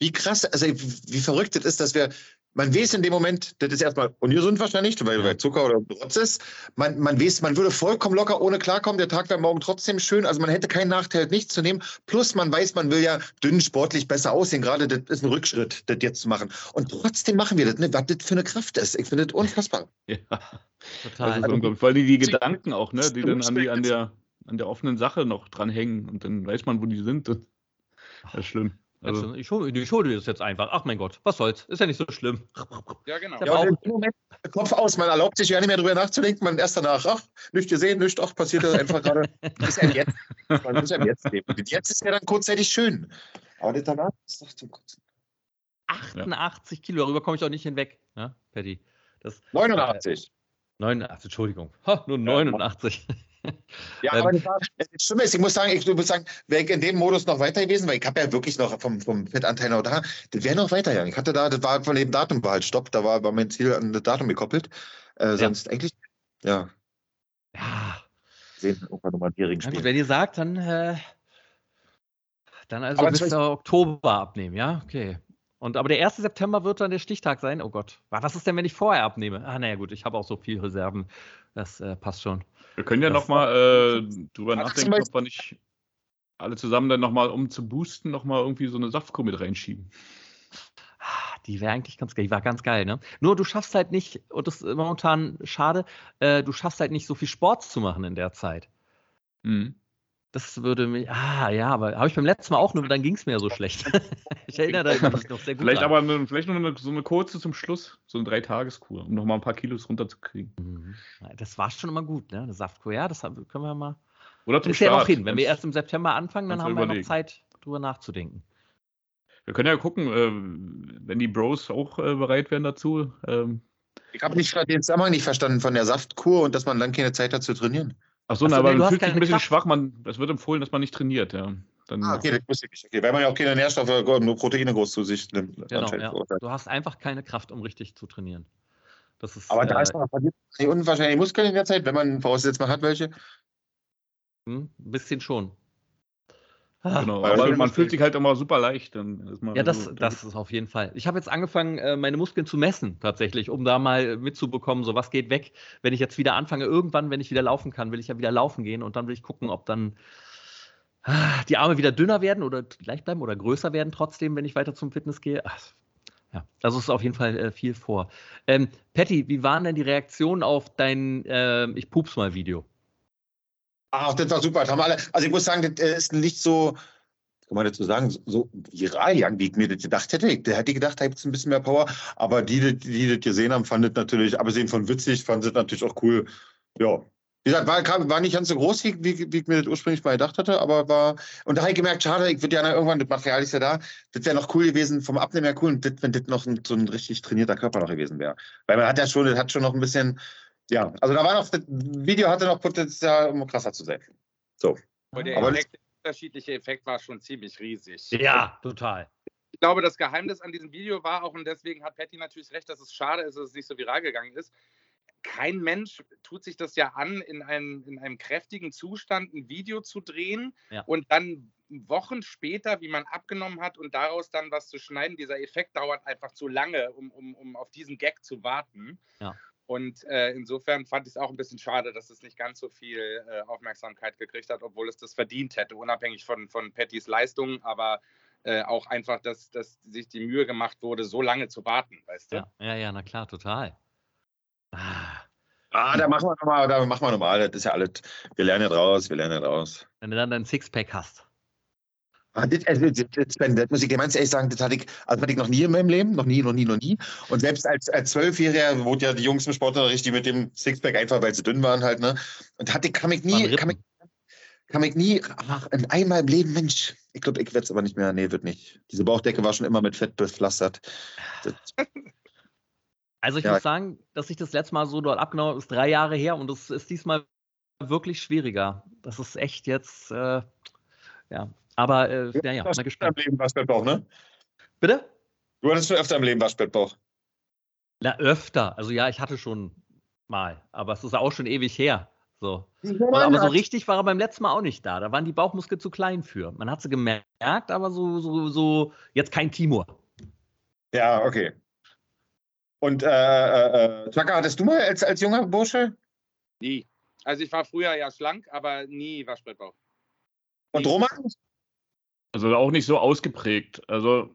Wie krass, also wie verrückt es ist, dass wir, man weiß in dem Moment, das ist erstmal ungesund wahrscheinlich, weil, Ja. weil Zucker oder Rotz ist. Man, man weiß, man würde vollkommen locker ohne klarkommen, der Tag wäre morgen trotzdem schön. Also man hätte keinen Nachteil, nichts zu nehmen. Plus man weiß, man will ja dünn, sportlich besser aussehen. Gerade das ist ein Rückschritt, das jetzt zu machen. Und trotzdem machen wir das, ne? was das für eine Kraft ist. Ich finde das unfassbar. Ja. Total. Das ist unglaublich. Vor allem die Gedanken auch, ne? die dann an, die, an, der, an der offenen Sache noch dranhängen und dann weiß man, wo die sind. Das ist schlimm. Also, ich hole ich hol dir das jetzt einfach. Ach mein Gott, was soll's? Ist ja nicht so schlimm. <laughs> Ja, genau. Ja, Ja, im Moment, Kopf aus, man erlaubt sich ja nicht mehr drüber nachzudenken, man erst danach, ach, nicht gesehen, nicht, ach, passiert das einfach gerade. Das <laughs> ist ja jetzt. Man muss ja jetzt leben. Und jetzt ist ja dann kurzzeitig schön. Aber das danach ist doch zum Kotzen. 88 Kilo, darüber komme ich auch nicht hinweg, ne, Patty? Das, 89. 89, Entschuldigung. Ha, nur 89. Ja, Ähm, aber das, war, das Schlimme ist, ich muss sagen, ich muss sagen, wäre ich in dem Modus noch weiter gewesen, weil ich habe ja wirklich noch vom, vom Fettanteil noch da, das wäre noch weitergegangen. Ich hatte da, das war von dem Datum war halt Stopp, da war, war mein Ziel an das Datum gekoppelt. Äh, sonst eigentlich, ja, ja, sehen wir irgendwann nochmal ein Biering na gut, spielen. wenn ihr sagt, dann, äh, dann also Aber bis Oktober abnehmen, ja? Okay. Und aber der 1. September wird dann der Stichtag sein. Oh Gott. Was ist denn, wenn ich vorher abnehme? Ah, naja, gut, ich habe auch so viel Reserven. Das äh, passt schon. wir können ja nochmal äh, drüber nachdenken, ob wir nicht alle zusammen dann nochmal, um zu boosten, nochmal irgendwie so eine Saftkur mit reinschieben. Ah, Die wäre eigentlich ganz geil. Die war ganz geil, ne? Nur du schaffst halt nicht, und das ist momentan schade, äh, du schaffst halt nicht so viel Sport zu machen in der Zeit. Mhm. Das würde mich. Ah, ja, aber habe ich beim letzten Mal auch nur, dann ging es mir ja so schlecht. <laughs> ich erinnere da mich noch sehr gut. Vielleicht dran. aber eine, vielleicht noch eine, so eine kurze zum Schluss, so eine Dreitageskur, um nochmal ein paar Kilos runterzukriegen. Mhm. Das war schon immer gut, ne? Eine Saftkur. Ja, das haben- können wir mal. Oder zum ist ja noch hin. Wenn wir erst im September anfangen, dann haben wir noch überlegen. Zeit, drüber nachzudenken. Wir können ja gucken, äh, wenn die Bros auch äh, bereit wären dazu. Ähm, Ich habe den Zusammenhang nicht verstanden von der Saftkur und dass man dann keine Zeit hat zu trainieren. Achso, Ach so, na, aber man hast fühlt sich keine ein bisschen Kraft. schwach. Man, es wird empfohlen, dass man nicht trainiert. Ja. Dann, Ah, okay, das wusste ich nicht. Okay, weil man ja auch keine Nährstoffe, nur Proteine groß zu sich nimmt. Genau, ja. Du hast einfach keine Kraft, um richtig zu trainieren. Das ist, Aber da äh, ist man verliert man unwahrscheinlich Muskeln in der Zeit, wenn man voraussetzt, man hat welche. hm, ein bisschen schon. Ah, genau. Aber man fühlt sich halt immer super leicht. Ja, das, so- das ist auf jeden Fall. Ich habe jetzt angefangen, äh, meine Muskeln zu messen, tatsächlich, um da mal mitzubekommen, so was geht weg. Wenn ich jetzt wieder anfange, irgendwann, wenn ich wieder laufen kann, will ich ja wieder laufen gehen und dann will ich gucken, ob dann ah, die Arme wieder dünner werden oder gleich bleiben oder größer werden trotzdem, wenn ich weiter zum Fitness gehe. Ach, ja, also ist auf jeden Fall äh, viel vor. Ähm, Patty, wie waren denn die Reaktionen auf dein äh, Ich pups mal Video? Ach, das war super. Das alle, also ich muss sagen, das äh, ist nicht so, kann man dazu sagen, so viral gegangen, wie ich mir das gedacht hätte. Ich hätte gedacht, da gibt es ein bisschen mehr Power. Aber die, die, die das gesehen haben, fanden das natürlich, abgesehen von witzig, fanden das natürlich auch cool. Ja. Wie gesagt, war, war nicht ganz so groß, wie, wie, wie ich mir das ursprünglich mal gedacht hatte, aber war. Und da habe ich gemerkt, schade, ich würde ja irgendwann, das Material ist ja da, das wäre noch cool gewesen, vom Abnehmen her cool, und das, wenn das noch ein, so ein richtig trainierter Körper noch gewesen wäre. Weil man hat ja schon, das hat schon noch ein bisschen, ja, also da war noch, das Video hatte noch Potenzial, um krasser zu sein. So. Aber der Aber Effekt, der unterschiedliche Effekt war schon ziemlich riesig. Ja, total. Ich glaube, das Geheimnis an diesem Video war auch, und deswegen hat Patty natürlich recht, dass es schade ist, dass es nicht so viral gegangen ist. Kein Mensch tut sich das ja an, in einem, in einem kräftigen Zustand ein Video zu drehen Ja. und dann Wochen später, wie man abgenommen hat und daraus dann was zu schneiden. Dieser Effekt dauert einfach zu lange, um, um, um auf diesen Gag zu warten. Ja. Und äh, insofern fand ich es auch ein bisschen schade, dass es nicht ganz so viel äh, Aufmerksamkeit gekriegt hat, obwohl es das verdient hätte, unabhängig von, von Pattys Leistungen, aber äh, auch einfach, dass, dass sich die Mühe gemacht wurde, so lange zu warten, weißt du? Ja, ja, ja, na klar, total. Ah, Ah, da machen wir nochmal, da machen wir nochmal. Das ist ja alles. Wir lernen ja draus, wir lernen ja draus. wenn du dann dein Sixpack hast. Ah, das, also, das, das, muss ich dir ganz ehrlich sagen, das hatte ich, also hatte ich noch nie in meinem Leben, noch nie, noch nie, noch nie. Und selbst als, als Zwölfjähriger wurde ja die Jungs im Sportunterricht, die mit dem Sixpack einfach, weil sie dünn waren halt, ne? Und hatte, kam ich nie, kam ich, kam ich nie, ach, in einmal im Leben, Mensch, ich glaube, ich werde es aber nicht mehr, nee, wird nicht. Diese Bauchdecke war schon immer mit Fett bepflastert. <laughs> Also ich Ja. muss sagen, dass ich das letzte Mal so dort abgenommen habe, ist drei Jahre her und es ist diesmal wirklich schwieriger. Das ist echt jetzt, äh, ja. Aber äh, ja, ja, Du hast mal öfter im gespannt. Leben Waschbettbauch, ne? Bitte? Du hattest schon öfter im Leben Waschbettbauch. Na, öfter. Also ja, ich hatte schon mal, aber es ist auch schon ewig her. So. Und, aber so richtig war er beim letzten Mal auch nicht da. Da waren die Bauchmuskeln zu klein für. Man hat sie gemerkt, aber so, so, so jetzt kein Timur. Ja, okay. Und äh, äh, äh, Chaka, hattest du mal als, als junger Bursche? Nie. Also ich war früher ja schlank, aber nie Waschbrettbauch. Und Roman? Also auch nicht so ausgeprägt. Also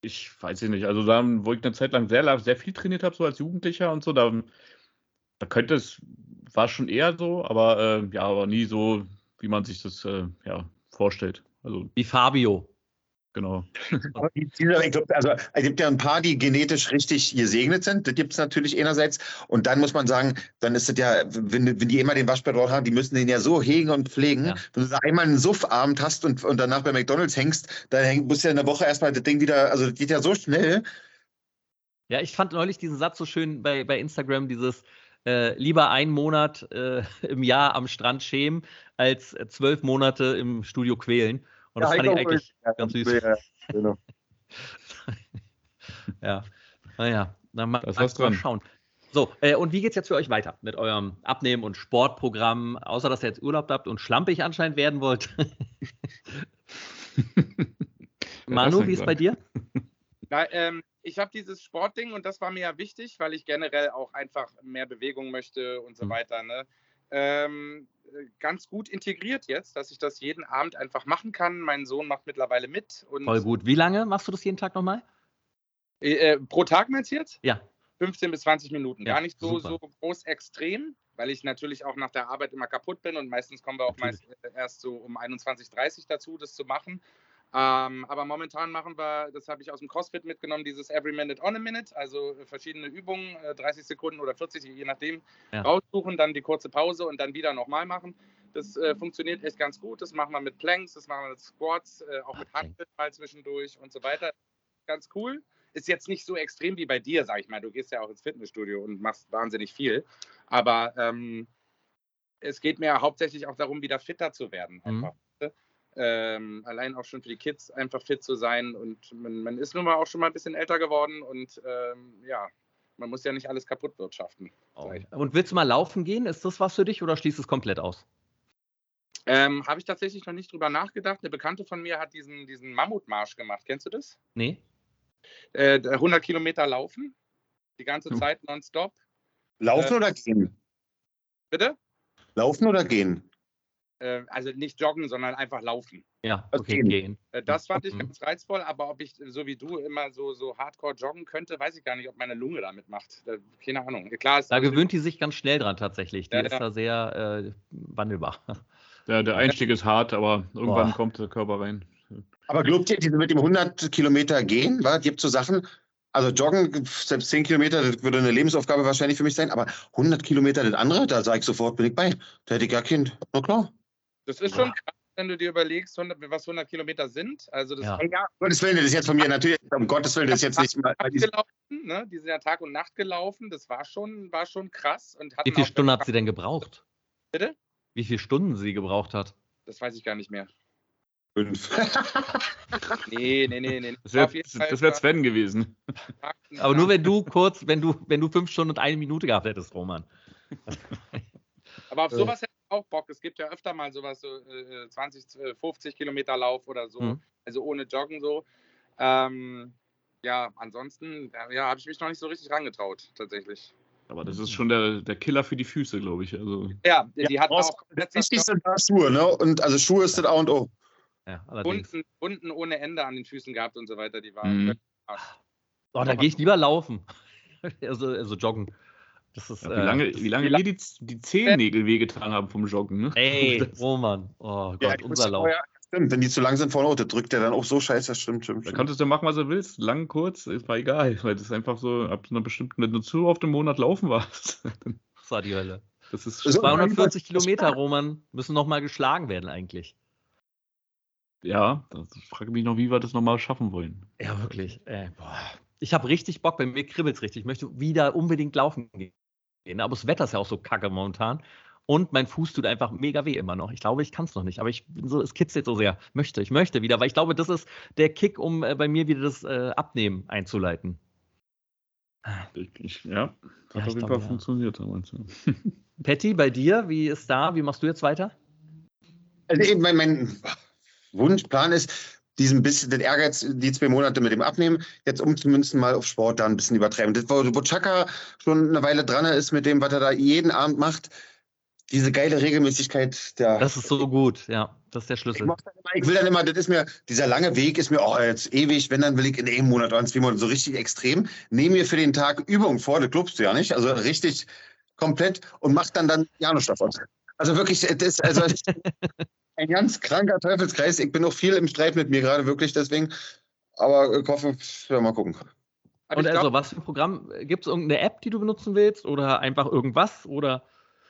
ich weiß es nicht. Also da, wo ich eine Zeit lang sehr, sehr viel trainiert habe, so als Jugendlicher und so, da, da könnte es, war schon eher so, aber äh, ja, aber nie so, wie man sich das äh, ja, vorstellt. Also Wie Fabio. Genau. Aber die- diese- ich glaub, Also es gibt ja ein paar, die genetisch richtig gesegnet sind. Das gibt es natürlich einerseits. Und dann muss man sagen, dann ist es ja, wenn, wenn die immer den Waschbettbauch haben, die müssen den ja so hegen und pflegen. Ja. Wenn du da einmal einen Suffabend hast und, und danach bei McDonalds hängst, dann häng, musst du ja in der Woche erstmal das Ding wieder, also das geht ja so schnell. Ja, ich fand neulich diesen Satz so schön bei, bei Instagram, dieses äh, lieber einen Monat äh, <laughs> im Jahr am Strand schämen, als zwölf Monate im Studio quälen. Und das Ja, fand ich eigentlich <laughs> Ja, ganz süß. Ja, genau. Ja, naja, dann mal, Da ist mal dran. schauen. So, äh, und wie geht's jetzt für euch weiter mit eurem Abnehmen- und Sportprogramm, außer dass ihr jetzt Urlaub habt und schlampig anscheinend werden wollt? <laughs> Manu, wie ist bei dir? Na, ähm, ich habe dieses Sportding und das war mir ja wichtig, weil ich generell auch einfach mehr Bewegung möchte und so Mhm. weiter. Ne? Ähm, äh, ganz gut integriert jetzt, dass ich das jeden Abend einfach machen kann. Mein Sohn macht mittlerweile mit. Und, Voll gut. Wie lange machst du das jeden Tag nochmal? Äh, äh, pro Tag meinst du jetzt? Ja. 15 bis 20 Minuten. Ja, Gar nicht so, super. so groß extrem, weil ich natürlich auch nach der Arbeit immer kaputt bin und meistens kommen wir auch meist äh, erst so um 21.30 dazu, das zu machen. Ähm, aber momentan machen wir, das habe ich aus dem CrossFit mitgenommen, dieses Every Minute on a Minute, also äh, verschiedene Übungen, äh, 30 Sekunden oder 40, je nachdem, Ja. raussuchen, dann die kurze Pause und dann wieder nochmal machen. Das äh, funktioniert echt ganz gut. Das machen wir mit Planks, das machen wir mit Squats, äh, auch mit Ach, Handgriff mal zwischendurch und so weiter. Ganz cool. Ist jetzt nicht so extrem wie bei dir, sag ich mal. Du gehst ja auch ins Fitnessstudio und machst wahnsinnig viel. Aber ähm, es geht mir hauptsächlich auch darum, wieder fitter zu werden. Mhm. Ähm, allein auch schon für die Kids einfach fit zu sein. Und man, man ist nun mal auch schon mal ein bisschen älter geworden und ähm, ja, man muss ja nicht alles kaputt wirtschaften. ich. Und willst du mal laufen gehen? Ist das was für dich oder schließt es komplett aus? Ähm, Habe ich tatsächlich noch nicht drüber nachgedacht. Eine Bekannte von mir hat diesen, diesen Mammutmarsch gemacht. Kennst du das? Nee? Äh, 100 Kilometer laufen, die ganze Hm. Zeit nonstop. Laufen Äh, oder gehen? Bitte? Laufen oder gehen? Äh, also nicht joggen, sondern einfach laufen. Ja, okay, gehen. gehen. Äh, das fand ich Mhm. ganz reizvoll, aber ob ich so wie du immer so, so hardcore joggen könnte, weiß ich gar nicht, ob meine Lunge damit macht. Äh, keine Ahnung. Klar ist Da gewöhnt die sich ganz schnell dran tatsächlich. Die Ja, ist ja. da sehr äh, wandelbar. Der, der Einstieg ist hart, aber irgendwann Boah. kommt der Körper rein. Aber glaubt ihr, diese mit dem 100 Kilometer gehen, wa? gibt so Sachen, also joggen, selbst 10 Kilometer, das würde eine Lebensaufgabe wahrscheinlich für mich sein, aber 100 Kilometer das andere, da sage ich sofort, bin ich bei. Da hätte ich gar Kind. Na klar. Das ist schon krass, wenn du dir überlegst, 100, was 100 Kilometer sind. Also das Ja. ist Ja, um Gottes Willen, das ist jetzt von mir natürlich, um Gottes Willen, das ist jetzt nicht mal. Gelaufen, ne? Die sind ja Tag und Nacht gelaufen. Das war schon, war schon krass. Und Wie viele Stunden hat sie denn gebraucht? Bitte? Wie viele Stunden sie gebraucht hat? Das weiß ich gar nicht mehr. Fünf. <laughs> Nee, nee, nee, nee. Das wäre wär Sven gewesen. Aber nur wenn du kurz, wenn du, wenn du fünf Stunden und eine Minute gehabt hättest, Roman. Aber auf sowas hätte ich auch Bock. Es gibt ja öfter mal sowas, so äh, 20, äh, 50 Kilometer Lauf oder so. Mhm. Also ohne Joggen so. Ähm, ja, ansonsten ja, ja, habe ich mich noch nicht so richtig rangetraut, tatsächlich. Aber das ist schon der, der Killer für die Füße, glaube ich. Also, Ja, die hat brauchst- auch Das Wichtigste Schuhe, ne? Und also Schuhe ist das A und O. Ja, allerdings. Wunden, Wunden ohne Ende an den Füßen gehabt und so weiter. Die waren Mhm. krass. Oh, da gehe ich lieber laufen. <laughs> also, also joggen. Das ist. ja, wie äh, lange, das- wie lange mir die, die Zehennägel wehgetan haben vom Joggen. Ne? Ey, <laughs> Roman. Oh Gott, Ja, ich unser Lauf. oh ja, stimmt, wenn die zu lang sind vorne, oh, das drückt der dann auch so scheiße, das stimmt, stimmt. Da konntest du machen, was du willst. Lang, kurz, ist mal egal. Weil das ist einfach so, ab einer bestimmten, wenn du zu oft im Monat laufen warst. <laughs> Das war die Hölle. Das ist So, 240 Kilometer, Roman, müssen noch mal geschlagen werden eigentlich. Ja, das frage mich noch, wie wir das nochmal schaffen wollen. Ja, wirklich. Ey, boah. ich habe richtig Bock, bei mir kribbelt es richtig. Ich möchte wieder unbedingt laufen gehen. Aber das Wetter ist ja auch so kacke momentan. Und mein Fuß tut einfach mega weh immer noch. Ich glaube, ich kann es noch nicht. Aber ich bin so, es kitzelt so sehr. Möchte, ich möchte wieder, weil ich glaube, das ist der Kick, um äh, bei mir wieder das äh, Abnehmen einzuleiten. Ich, ja, hat Ja, auf jeden Fall ja. funktioniert. <laughs> Patty, bei dir, wie ist da? Wie machst du jetzt weiter? Also eben mein, mein Wunschplan ist, diesen bisschen den Ehrgeiz, die zwei Monate mit dem Abnehmen, jetzt umzumünzen, mal auf Sport da ein bisschen übertreiben. Das, wo, wo Chaka schon eine Weile dran ist mit dem, was er da jeden Abend macht, diese geile Regelmäßigkeit, der, Das ist so gut, ja. Das ist der ich, Schlüssel. dann immer, ich will dann immer, das ist mir, dieser lange Weg ist mir, oh, jetzt ewig, wenn dann will ich in einem Monat oder in zwei Monaten so richtig extrem, nehme mir für den Tag Übungen vor, das glaubst du ja nicht, also richtig komplett und mach dann dann Janus davon. Also wirklich, das ist also <laughs> <laughs> ein ganz kranker Teufelskreis. Ich bin noch viel im Streit mit mir gerade, wirklich deswegen. Aber ich hoffe, ja, mal gucken. Aber Und ich also, glaub, was für ein Programm? Gibt es irgendeine App, die du benutzen willst? Oder einfach irgendwas? Oder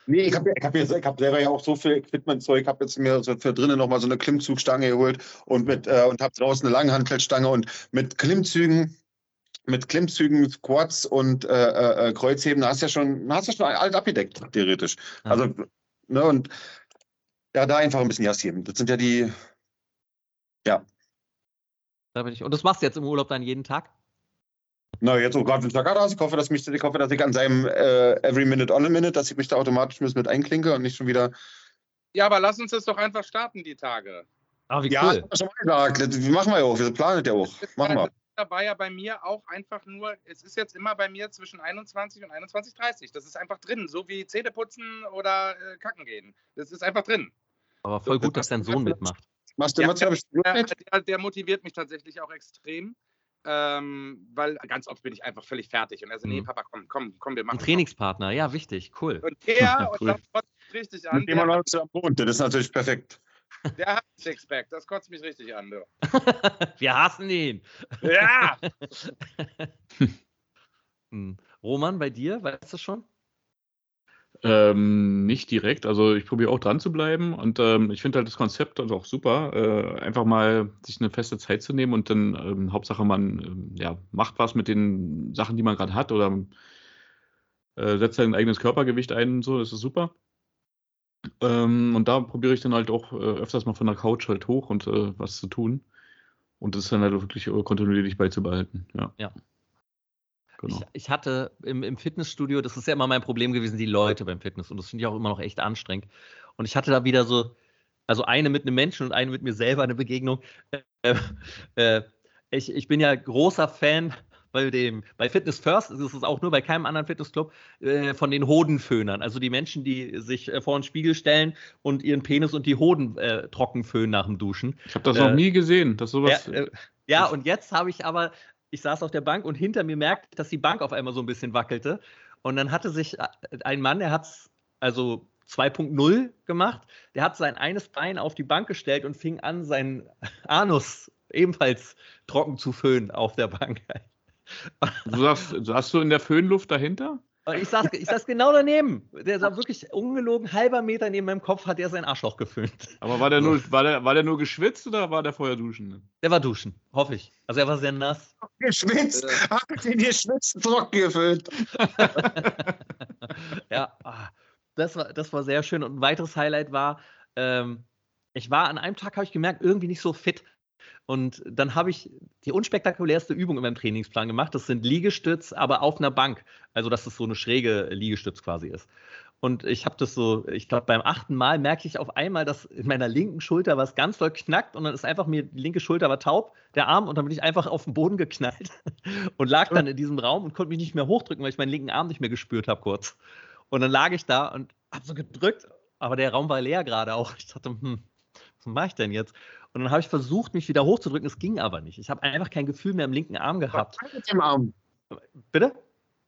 Nee, ich habe ich hab jetzt, ich hab selber ja auch so viel Equipment-Zeug. Ich habe jetzt mir so für drinnen nochmal so eine Klimmzugstange geholt und mit äh, und habe draußen eine Langhantelstange und mit Klimmzügen, mit Klimmzügen, Squats und äh, äh, Kreuzheben, da hast du ja schon, hast du ja schon alles abgedeckt, theoretisch. Ja. Also, ne, und ja, da einfach ein bisschen Gas geben. Das sind ja die, ja. da bin ich. Und das machst du jetzt im Urlaub dann jeden Tag? Na, jetzt auch gerade mit Sakadas. Ich hoffe, dass mich, ich hoffe, dass ich an seinem äh, Every Minute on a Minute, dass ich mich da automatisch mit einklinke und nicht schon wieder. ja, aber lass uns das doch einfach starten, die Tage. Ah, wie Ja, cool. das haben wir schon mal gesagt. Das machen wir ja auch. Wir planen das ja auch. Machen wir. Da war ja bei mir auch einfach nur, es ist jetzt immer bei mir zwischen 21 und 21.30 Das ist einfach drin, so wie Zähneputzen oder äh, Kacken gehen. Das ist einfach drin. Aber voll gut, dass dein Sohn mitmacht. Machst du Ja, immer Der, der, der motiviert mich tatsächlich auch extrem. Ähm, weil ganz oft bin ich einfach völlig fertig. Und er so, nee, Mhm. Papa, komm, komm, komm, wir machen Ein Trainingspartner, ja, wichtig, cool. Und der, <laughs> Cool. und das richtig an, Mit dem man am Mond. Das ist natürlich perfekt. Der hat ein Sixpack. Das kotzt mich richtig an. Du. <laughs> Wir hassen ihn. Ja! <laughs> Hm. Roman, bei dir, weißt du schon? Ähm, nicht direkt, also ich probiere auch dran zu bleiben und ähm, ich finde halt das Konzept also auch super, äh, einfach mal sich eine feste Zeit zu nehmen und dann ähm, Hauptsache man ähm, ja, macht was mit den Sachen, die man gerade hat oder äh, setzt sein eigenes Körpergewicht ein und so, das ist super. Ähm, und da probiere ich dann halt auch äh, öfters mal von der Couch halt hoch und äh, was zu tun. Und das dann halt wirklich äh, kontinuierlich beizubehalten. Ja. Ja. Genau. Ich, ich hatte im, im Fitnessstudio, das ist ja immer mein Problem gewesen, die Leute beim Fitness. Und das finde ich auch immer noch echt anstrengend. Und ich hatte da wieder so, also eine mit einem Menschen und eine mit mir selber eine Begegnung. Äh, äh, ich, ich bin ja großer Fan bei dem, bei Fitness First, ist es auch nur bei keinem anderen Fitnessclub, äh, von den Hodenföhnern. Also die Menschen, die sich äh, vor den Spiegel stellen und ihren Penis und die Hoden äh, trocken föhnen nach dem Duschen. Ich habe das Äh, noch nie gesehen, dass sowas. Ja, äh, ja und jetzt habe ich aber, ich saß auf der Bank und hinter mir merkte ich, dass die Bank auf einmal so ein bisschen wackelte. Und dann hatte sich äh, ein Mann, der hat es also 2.0 gemacht, der hat sein eines Bein auf die Bank gestellt und fing an, seinen <laughs> Anus ebenfalls trocken zu föhnen auf der Bank. Du sagst, saßt du in der Föhnluft dahinter? Und ich saß, ich saß genau daneben. Der sah wirklich ungelogen, halber Meter neben meinem Kopf hat er sein Arschloch geföhnt. Aber war der nur, war der, war der nur geschwitzt oder war der vorher duschen? Der war duschen, hoffe ich. Also er war sehr nass. Geschwitzt. Äh. Hab ich den geschwitzt trocken gefüllt. <laughs> ja, ah, das war, das war sehr schön. Und ein weiteres Highlight war, ähm, ich war an einem Tag, habe ich gemerkt, irgendwie nicht so fit. Und dann habe ich die unspektakulärste Übung in meinem Trainingsplan gemacht. Das sind Liegestütz, aber auf einer Bank. Also, dass es so eine schräge Liegestütz quasi ist. Und ich habe das so, ich glaube, beim achten Mal merke ich auf einmal, dass in meiner linken Schulter was ganz doll knackt und dann ist einfach mir, die linke Schulter war taub, der Arm und dann bin ich einfach auf den Boden geknallt <laughs> und lag dann in diesem Raum und konnte mich nicht mehr hochdrücken, weil ich meinen linken Arm nicht mehr gespürt habe kurz. Und dann lag ich da und habe so gedrückt, aber der Raum war leer gerade auch. Ich dachte, hm, was mache ich denn jetzt? Und dann habe ich versucht, mich wieder hochzudrücken, es ging aber nicht. Ich habe einfach kein Gefühl mehr im linken Arm gehabt. Was war mit dem Arm? Bitte?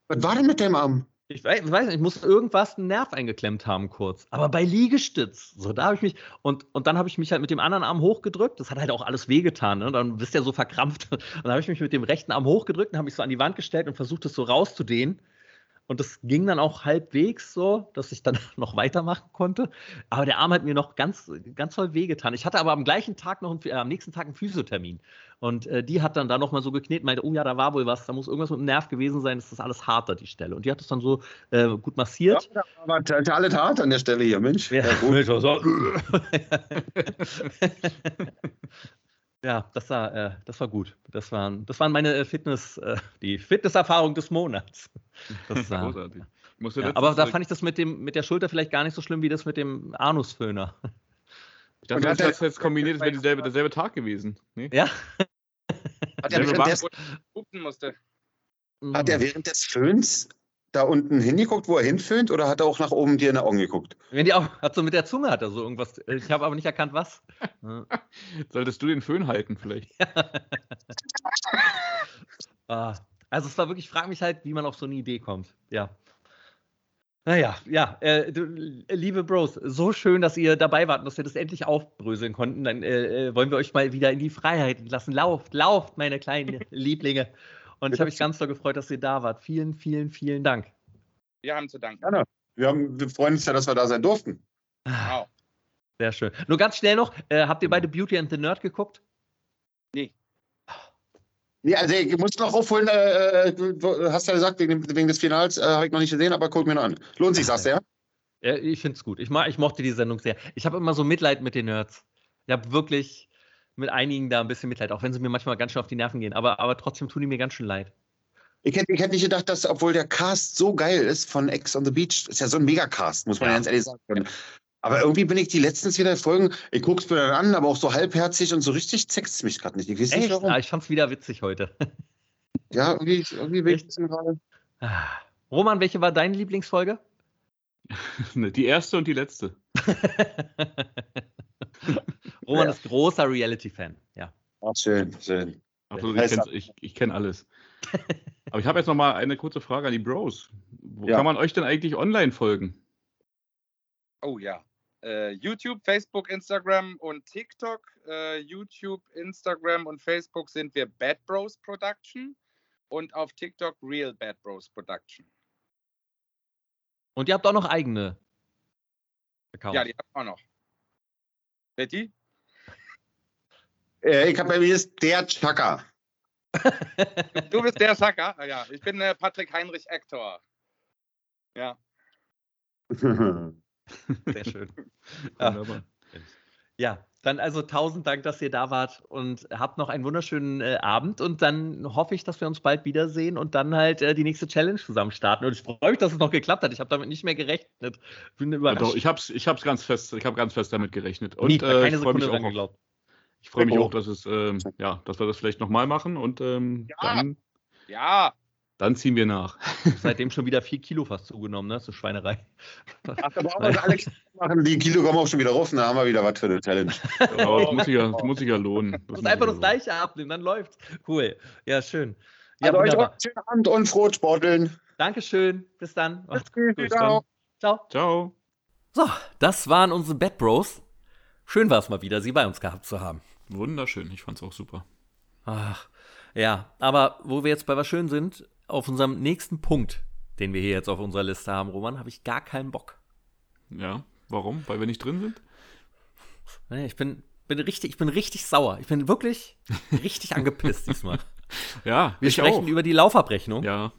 Was war denn mit dem Arm? Ich weiß, ich weiß nicht, ich muss irgendwas einen Nerv eingeklemmt haben kurz. Aber bei Liegestütz, so da habe ich mich und, und dann habe ich mich halt mit dem anderen Arm hochgedrückt. Das hat halt auch alles wehgetan. Ne? Dann bist du ja so verkrampft. Und <laughs> dann habe ich mich mit dem rechten Arm hochgedrückt und habe mich so an die Wand gestellt und versucht, das so rauszudehnen. Und das ging dann auch halbwegs so, dass ich dann <laughs> noch weitermachen konnte. Aber der Arm hat mir noch ganz, ganz toll wehgetan. Ich hatte aber am gleichen Tag noch, einen, äh, am nächsten Tag einen Physiothermin. Und äh, die hat dann da nochmal so geknetet, meinte, oh ja, da war wohl was, da muss irgendwas mit dem Nerv gewesen sein, das ist alles hart an die Stelle. Und die hat es dann so äh, gut massiert. Ja, aber alle hart an der Stelle hier, Mensch. Ja, ja, Mensch, <laughs> <laughs> Ja, das war, äh, das war gut. Das waren, das waren meine äh, Fitness, äh, die Fitnesserfahrung des Monats. <laughs> Das war, Großartig. Ja, aber da fand ich das mit, dem, mit der Schulter vielleicht gar nicht so schlimm wie das mit dem Anusföhner. Ich dachte, das ist jetzt kombiniert, das wäre dieselbe, <laughs> derselbe Tag gewesen. Nee? Ja. Hat er, hat er während des Föhns da unten hingeguckt, wo er hinföhnt, oder hat er auch nach oben dir in die Augen geguckt? Wenn die auch, hat so mit der Zunge hat er so irgendwas. Ich habe aber nicht erkannt, was. <laughs> Solltest du den Föhn halten, vielleicht? <laughs> ah, also es war wirklich, ich frage mich halt, wie man auf so eine Idee kommt. Ja. Naja, ja, äh, du, liebe Bros, so schön, dass ihr dabei wart und dass wir das endlich aufbröseln konnten. Dann äh, äh wollen wir euch mal wieder in die Freiheit lassen. Lauft, lauft, meine kleinen <laughs> Lieblinge. Und ich habe mich ganz so gefreut, dass ihr da wart. Vielen, vielen, vielen Dank. Wir haben zu danken. Gerne. Wir, haben, wir freuen uns ja, dass wir da sein durften. Wow. Sehr schön. Nur ganz schnell noch, äh, habt ihr beide Beauty and the Nerd geguckt? Nee. Nee, also ich muss noch aufholen, äh, du hast ja gesagt, wegen, wegen des Finals äh, habe ich noch nicht gesehen, aber guck mir noch an. Lohnt sich, sagst du ja? ja ich finde es gut. Ich, ich mochte die Sendung sehr. Ich habe immer so Mitleid mit den Nerds. Ich habe wirklich, mit einigen da ein bisschen Mitleid, auch wenn sie mir manchmal ganz schön auf die Nerven gehen. Aber, aber trotzdem tun die mir ganz schön leid. Ich hätte, ich hätte nicht gedacht, dass, obwohl der Cast so geil ist von Ex on the Beach, ist ja so ein Megacast, muss man ja. ganz ehrlich sagen. Aber irgendwie bin ich die letztens wieder Folgen, ich gucke es mir dann an, aber auch so halbherzig und so richtig zext es mich gerade nicht. Ich weiß nicht warum. Ja, ich fand es wieder witzig heute. ja, irgendwie, irgendwie bin ich gerade. Ah. Roman, welche war deine Lieblingsfolge? <laughs> Die erste und die letzte. <laughs> Roman ja. ist großer Reality-Fan, ja. Ach, schön, schön. Absolut, ich, ich, ich kenne alles. <laughs> Aber ich habe jetzt noch mal eine kurze Frage an die Bros. Wo ja. kann man euch denn eigentlich online folgen? Oh ja. Uh, YouTube, Facebook, Instagram und TikTok. Uh, YouTube, Instagram und Facebook sind wir Bad Bros Production und auf TikTok Real Bad Bros Production. Und ihr habt auch noch eigene Accounts? Ja, die habt auch noch. Betty? Äh, ich habe bei mir ist der Chaka. <laughs> du bist der Chaka? Ah, ja, ich bin äh, Patrick Heinrich Ektor. Ja. <laughs> Sehr schön. <laughs> Ja. ja, dann also tausend Dank, dass ihr da wart und habt noch einen wunderschönen äh, Abend und dann hoffe ich, dass wir uns bald wiedersehen und dann halt äh, die nächste Challenge zusammen starten. Und ich freue mich, dass es noch geklappt hat. Ich habe damit nicht mehr gerechnet. Bin überrascht. Ja, doch, ich habe ich hab's ganz fest, ich habe ganz fest damit gerechnet. Und Nie, äh, keine ich freue mich auch geglaubt. Ich freue mich auch, dass es, ähm, ja, dass wir das vielleicht nochmal machen und ähm, ja. dann. Ja. Dann ziehen wir nach. Seitdem schon wieder vier Kilo fast zugenommen, ne? So Schweinerei. Ach, brauchen wir Alex machen. Die Kilo kommen auch schon wieder rauf, da haben wir wieder was für eine Challenge. Ja, das, muss sich ja, das muss sich ja lohnen. Das du musst einfach das gleiche abnehmen, dann läuft's. Cool. Ja, schön. Ja, also euch auch schönen Abend und frohes Sporteln. Dankeschön. Bis dann. Bis, Bis dann. Ciao. Ciao. So, das waren unsere Bad Bros. Schön war es mal wieder, sie bei uns gehabt zu haben. Wunderschön, ich fand's auch super. Ach, ja, aber wo wir jetzt bei was schön sind, auf unserem nächsten Punkt, den wir hier jetzt auf unserer Liste haben, Roman, habe ich gar keinen Bock. Ja, warum? Weil wir nicht drin sind? Ich bin, bin richtig, ich bin richtig sauer. Ich bin wirklich <laughs> richtig angepisst diesmal. Ja, wir sprechen auch. über die Laufabrechnung. Ja.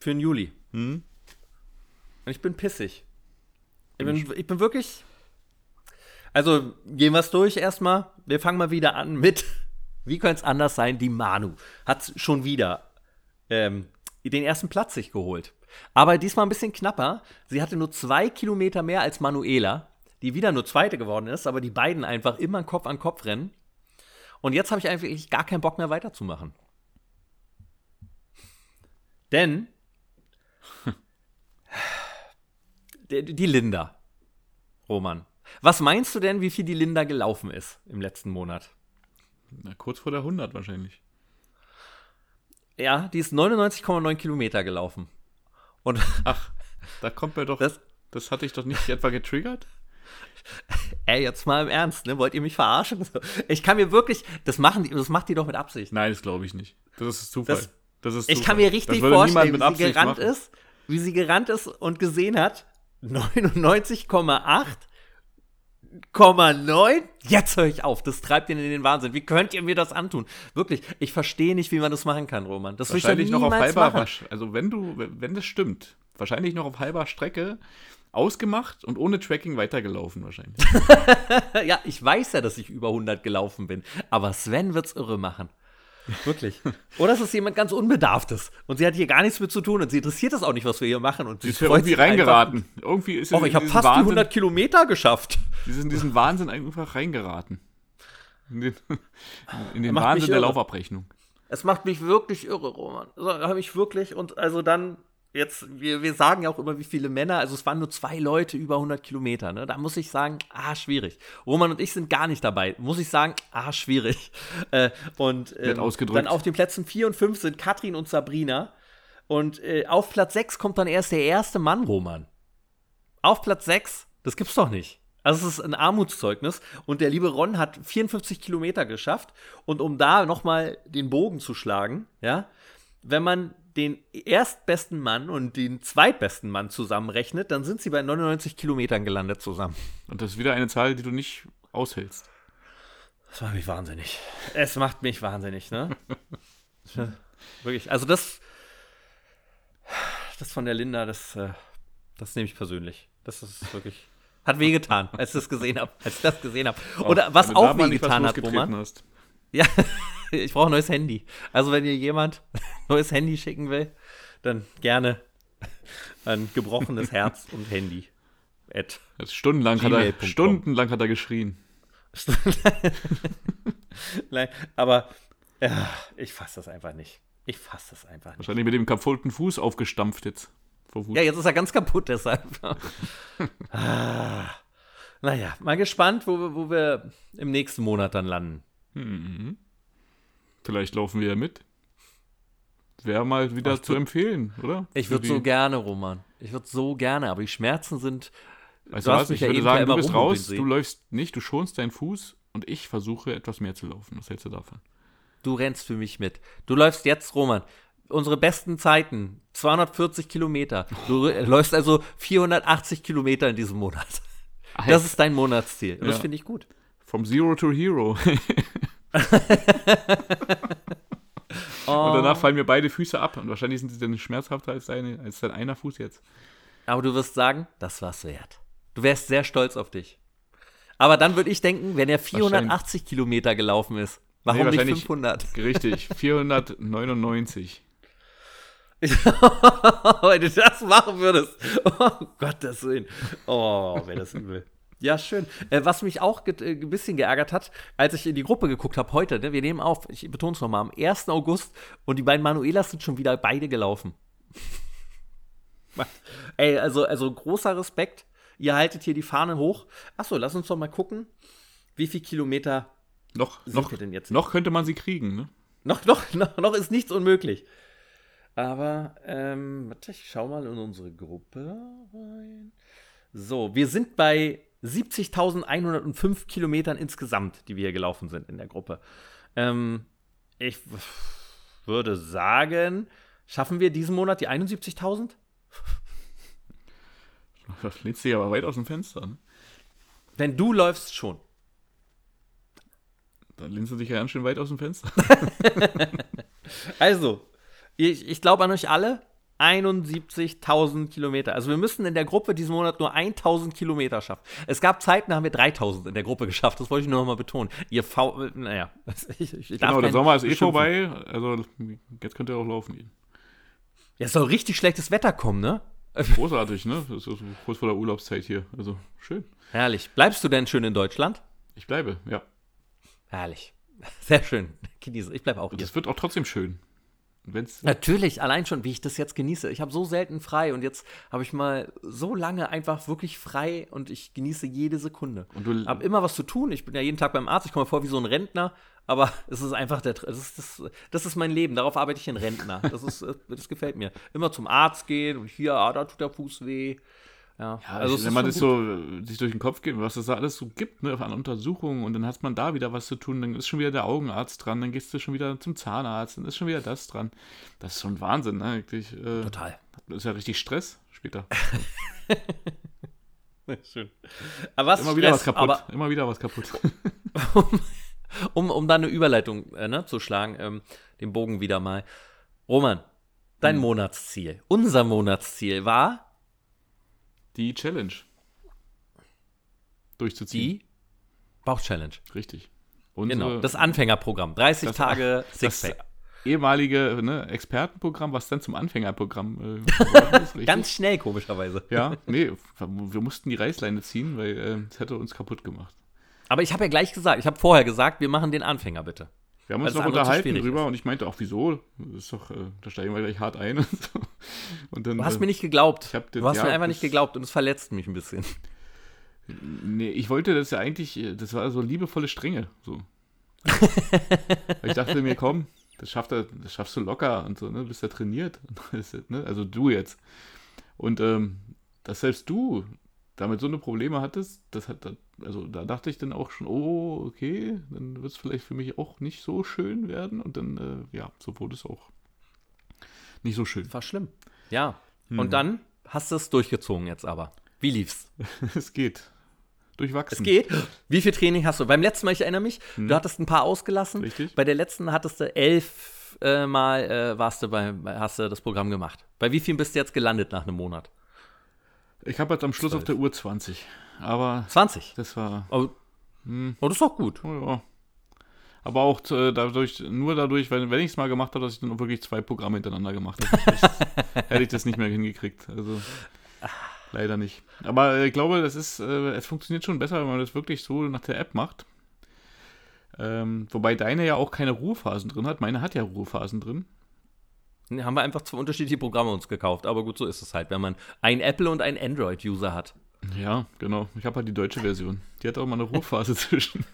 Für den Juli. Hm? Und ich bin pissig. Ich bin, ich bin wirklich. Also gehen wir es durch erstmal. Wir fangen mal wieder an mit, <laughs> wie könnte es anders sein, die Manu hat schon wieder ähm, den ersten Platz sich geholt. Aber diesmal ein bisschen knapper. Sie hatte nur zwei Kilometer mehr als Manuela, die wieder nur Zweite geworden ist, aber die beiden einfach immer Kopf an Kopf rennen. Und jetzt habe ich eigentlich gar keinen Bock mehr weiterzumachen. Denn <sighs> die Linda, Roman, was meinst du denn, wie viel die Linda gelaufen ist im letzten Monat? Na, kurz vor der 100 wahrscheinlich. Ja, die ist 99,9 Kilometer gelaufen. Und <laughs> ach, da kommt mir doch. Das, das hatte ich doch nicht etwa getriggert? <laughs> Ey, jetzt mal im Ernst, ne? Wollt ihr mich verarschen? <laughs> Ich kann mir wirklich, das machen die, das macht die doch mit Absicht. Nein, das glaube ich nicht. Das ist Zufall. Das, das ist Zufall. Ich kann mir richtig vorstellen, wie sie gerannt machen. ist wie sie gerannt ist und gesehen hat, 99,8 9? Jetzt höre ich auf. Das treibt ihn in den Wahnsinn. Wie könnt ihr mir das antun? Wirklich, ich verstehe nicht, wie man das machen kann, Roman. Das will ich Wahrscheinlich noch auf halber, machen. also wenn du, wenn das stimmt, wahrscheinlich noch auf halber Strecke ausgemacht und ohne Tracking weitergelaufen wahrscheinlich. <laughs> ja, ich weiß ja, dass ich über 100 gelaufen bin. Aber Sven wird's irre machen. Wirklich. Oder es ist jemand ganz Unbedarftes. Und sie hat hier gar nichts mit zu tun. Und sie interessiert das auch nicht, was wir hier machen. Und Sie ist freut irgendwie sich einfach- reingeraten. Irgendwie ist sie Och, ich habe fast die Wahnsinn, 100 Kilometer geschafft. Sie ist in diesen Wahnsinn einfach reingeraten. In den, in den Wahnsinn der irre. Laufabrechnung. Es macht mich wirklich irre, Roman. So, habe ich wirklich. Und also dann, jetzt, wir, wir sagen ja auch immer, wie viele Männer, also es waren nur zwei Leute über 100 Kilometer. Ne? Da muss ich sagen, ah, schwierig. Roman und ich sind gar nicht dabei. Muss ich sagen, ah, schwierig. <laughs> Äh, und ähm, ausgedrückt. dann auf den Plätzen 4 und 5 sind Katrin und Sabrina. Und äh, auf Platz 6 kommt dann erst der erste Mann, Roman. Auf Platz 6, das gibt's doch nicht. Also es ist ein Armutszeugnis und der liebe Ron hat 54 Kilometer geschafft und um da nochmal den Bogen zu schlagen, ja, wenn man den erstbesten Mann und den zweitbesten Mann zusammenrechnet, dann sind sie bei 99 Kilometern gelandet zusammen. Und das ist wieder eine Zahl, die du nicht aushältst. Das macht mich wahnsinnig. Es macht mich wahnsinnig, ne? <laughs> Wirklich, also das, das von der Linda, das, äh, das nehme ich persönlich. Das ist wirklich, hat wehgetan, <laughs> als ich das gesehen habe, als ich das gesehen habe. Oder was auch wehgetan hat, Roman. hast. Ja, <laughs> ich brauche ein neues Handy. Also wenn ihr jemand ein <laughs> neues Handy schicken will, dann gerne ein gebrochenes Herz <laughs> und Handy. At ist stundenlang, hat er, stundenlang hat er geschrien. <laughs> Nein, aber ja, ich fasse das einfach nicht. Ich fasse das einfach nicht. Wahrscheinlich mit dem kaputten Fuß aufgestampft jetzt. Ja, jetzt ist er ganz kaputt deshalb. ah, naja, mal gespannt, wo, wir- wo wir im nächsten Monat dann landen. Mhm. Vielleicht laufen wir ja mit. Wäre mal wieder Ach, zu empfehlen, oder? Ich würde so gerne, Roman. Ich würde so gerne, aber die Schmerzen sind. Weißt du was? Ich ja würde sagen, du bist raus, du läufst nicht, du schonst deinen Fuß und ich versuche etwas mehr zu laufen. Was hältst du davon? Du rennst für mich mit. Du läufst jetzt, Roman. Unsere besten Zeiten, 240 Kilometer. Du r- <laughs> läufst also 480 Kilometer in diesem Monat. Das ist dein Monatsziel. Und das Ja. finde ich gut. From Zero to Hero. <laughs> Oh, <laughs> Und danach fallen mir beide Füße ab. Und wahrscheinlich sind sie dann schmerzhafter als, deine, als dein einer Fuß jetzt. aber du wirst sagen, das war's wert. Du wärst sehr stolz auf dich. Aber dann würde ich denken, wenn er 480 Kilometer gelaufen ist, warum Nee, nicht wahrscheinlich- 500? <laughs> Richtig, 499. <laughs> Wenn du das machen würdest. Oh Gottes Willen. Oh, wäre das übel. Ja, schön. Äh, was mich auch äh, ein bisschen geärgert hat, als ich in die Gruppe geguckt habe heute, ne, wir nehmen auf, ich betone es nochmal, am 1. August und die beiden Manuelas sind schon wieder beide gelaufen. <laughs> Ey, also, also großer Respekt. Ihr haltet hier die Fahne hoch. Achso, lass uns doch mal gucken, wie viel Kilometer Noch, sind noch, wir denn jetzt? noch könnte man sie kriegen, ne? Noch, noch, noch, noch ist nichts unmöglich. Aber, ähm, warte, ich schau mal in unsere Gruppe rein. So, wir sind bei 70.105 Kilometern insgesamt, die wir hier gelaufen sind in der Gruppe. Ähm, ich würde sagen, schaffen wir diesen Monat die 71.000? Das lehnst du dich aber weit aus dem Fenster, ne? Wenn du läufst schon. Dann lehnst du dich ja ganz schön weit aus dem Fenster. <laughs> Also, ich, ich glaube an euch alle. 71.000 Kilometer. Also wir müssen in der Gruppe diesen Monat nur 1.000 Kilometer schaffen. Es gab Zeiten, da haben wir 3.000 in der Gruppe geschafft. Das wollte ich nur noch mal betonen. Ihr V, naja, <laughs> ich, ich Genau, der Sommer ist eh vorbei. Also jetzt könnt ihr auch laufen gehen. Ja, es soll richtig schlechtes Wetter kommen, ne? Großartig, ne? Das ist kurz vor der Urlaubszeit hier. Also schön. Herrlich. Bleibst du denn schön in Deutschland? Ich bleibe, ja. Herrlich. <laughs> Sehr schön. Genieße. Ich bleibe auch hier. es wird auch trotzdem schön. Natürlich, allein schon, wie ich das jetzt genieße. Ich habe so selten frei und jetzt habe ich mal so lange einfach wirklich frei und ich genieße jede Sekunde. Und du- habe immer was zu tun. Ich bin ja jeden Tag beim Arzt. Ich komme vor wie so ein Rentner, aber <laughs> es ist einfach der, das ist, das, das ist mein Leben. Darauf arbeite ich in Rentner. Das ist, <laughs> das gefällt mir. Immer zum Arzt gehen und hier, ah, da tut der Fuß weh. Ja, Ja, also wenn ist man das so sich durch den Kopf geht, was es da alles so gibt, ne, an Untersuchungen und dann hat man da wieder was zu tun, dann ist schon wieder der Augenarzt dran, dann gehst du schon wieder zum Zahnarzt, dann ist schon wieder das dran. Das ist schon Wahnsinn, ne? Wirklich, äh, Total. Das ist ja richtig Stress später. <laughs> Schön. Aber was Immer wieder was Stress, kaputt. Aber Immer wieder was kaputt. <laughs> um, um da eine Überleitung äh, ne, zu schlagen, ähm, den Bogen wieder mal. Roman, dein Hm. Monatsziel, unser Monatsziel war Die Challenge. Durchzuziehen. die Bauch-Challenge. Richtig. Unsere, Genau, das Anfängerprogramm. 30 Das- Tage das Sixpack. ehemalige ne, Expertenprogramm, was dann zum Anfängerprogramm äh, ist? <laughs> Ganz schnell, komischerweise. Ja, nee, wir mussten die Reißleine ziehen, weil äh, es hätte uns kaputt gemacht. Aber ich habe ja gleich gesagt, ich habe vorher gesagt, wir machen den Anfänger bitte. Wir haben uns das noch unterhalten drüber und ich meinte auch, wieso? Das ist doch, äh, da steigen wir gleich hart ein. Dann, Du hast äh, mir nicht geglaubt. den- du hast ja, mir einfach nicht geglaubt und es verletzt mich ein bisschen. Nee, ich wollte das ja eigentlich, äh, das war so liebevolle Strenge. So. Weil ich dachte mir, komm, das, schafft er, das schaffst du locker und so, ne? Du bist ja trainiert. <laughs> Ne? Also du jetzt. Und ähm, dass selbst du damit so eine Probleme hattest, das hat, also da dachte ich dann auch schon, oh, okay, dann wird es vielleicht für mich auch nicht so schön werden. Und dann, äh, ja, so wurde es auch nicht so schön. War schlimm. Ja. Hm. Und dann hast du es durchgezogen jetzt aber. Wie lief's? <laughs> es geht. Durchwachsen. Es geht. Wie viel Training hast du? Beim letzten Mal, ich erinnere mich, du hattest ein paar ausgelassen. Richtig. Bei der letzten hattest du elf äh, Mal äh, warst du bei, hast du das Programm gemacht. Bei wie vielen bist du jetzt gelandet nach einem Monat? Ich habe jetzt am Schluss auf der Uhr 20. Aber 20. das war. Oh, Hm. oh das ist doch gut. Oh, ja. Aber auch äh, dadurch, nur dadurch, wenn, wenn ich es mal gemacht habe, dass ich dann auch wirklich zwei Programme hintereinander gemacht habe, hätte ich- <laughs> hätte ich das nicht mehr hingekriegt. Also leider nicht. Aber äh, ich glaube, das ist, äh, es funktioniert schon besser, wenn man das wirklich so nach der App macht. Ähm, wobei deine ja auch keine Ruhephasen drin hat. Meine hat ja Ruhephasen drin. Haben wir einfach zwei unterschiedliche Programme uns gekauft. Aber gut, so ist es halt, wenn man ein Apple und ein Android-User hat. Ja, genau. Ich habe halt die deutsche Version. Die hat auch mal eine Ruhephase <laughs> zwischen.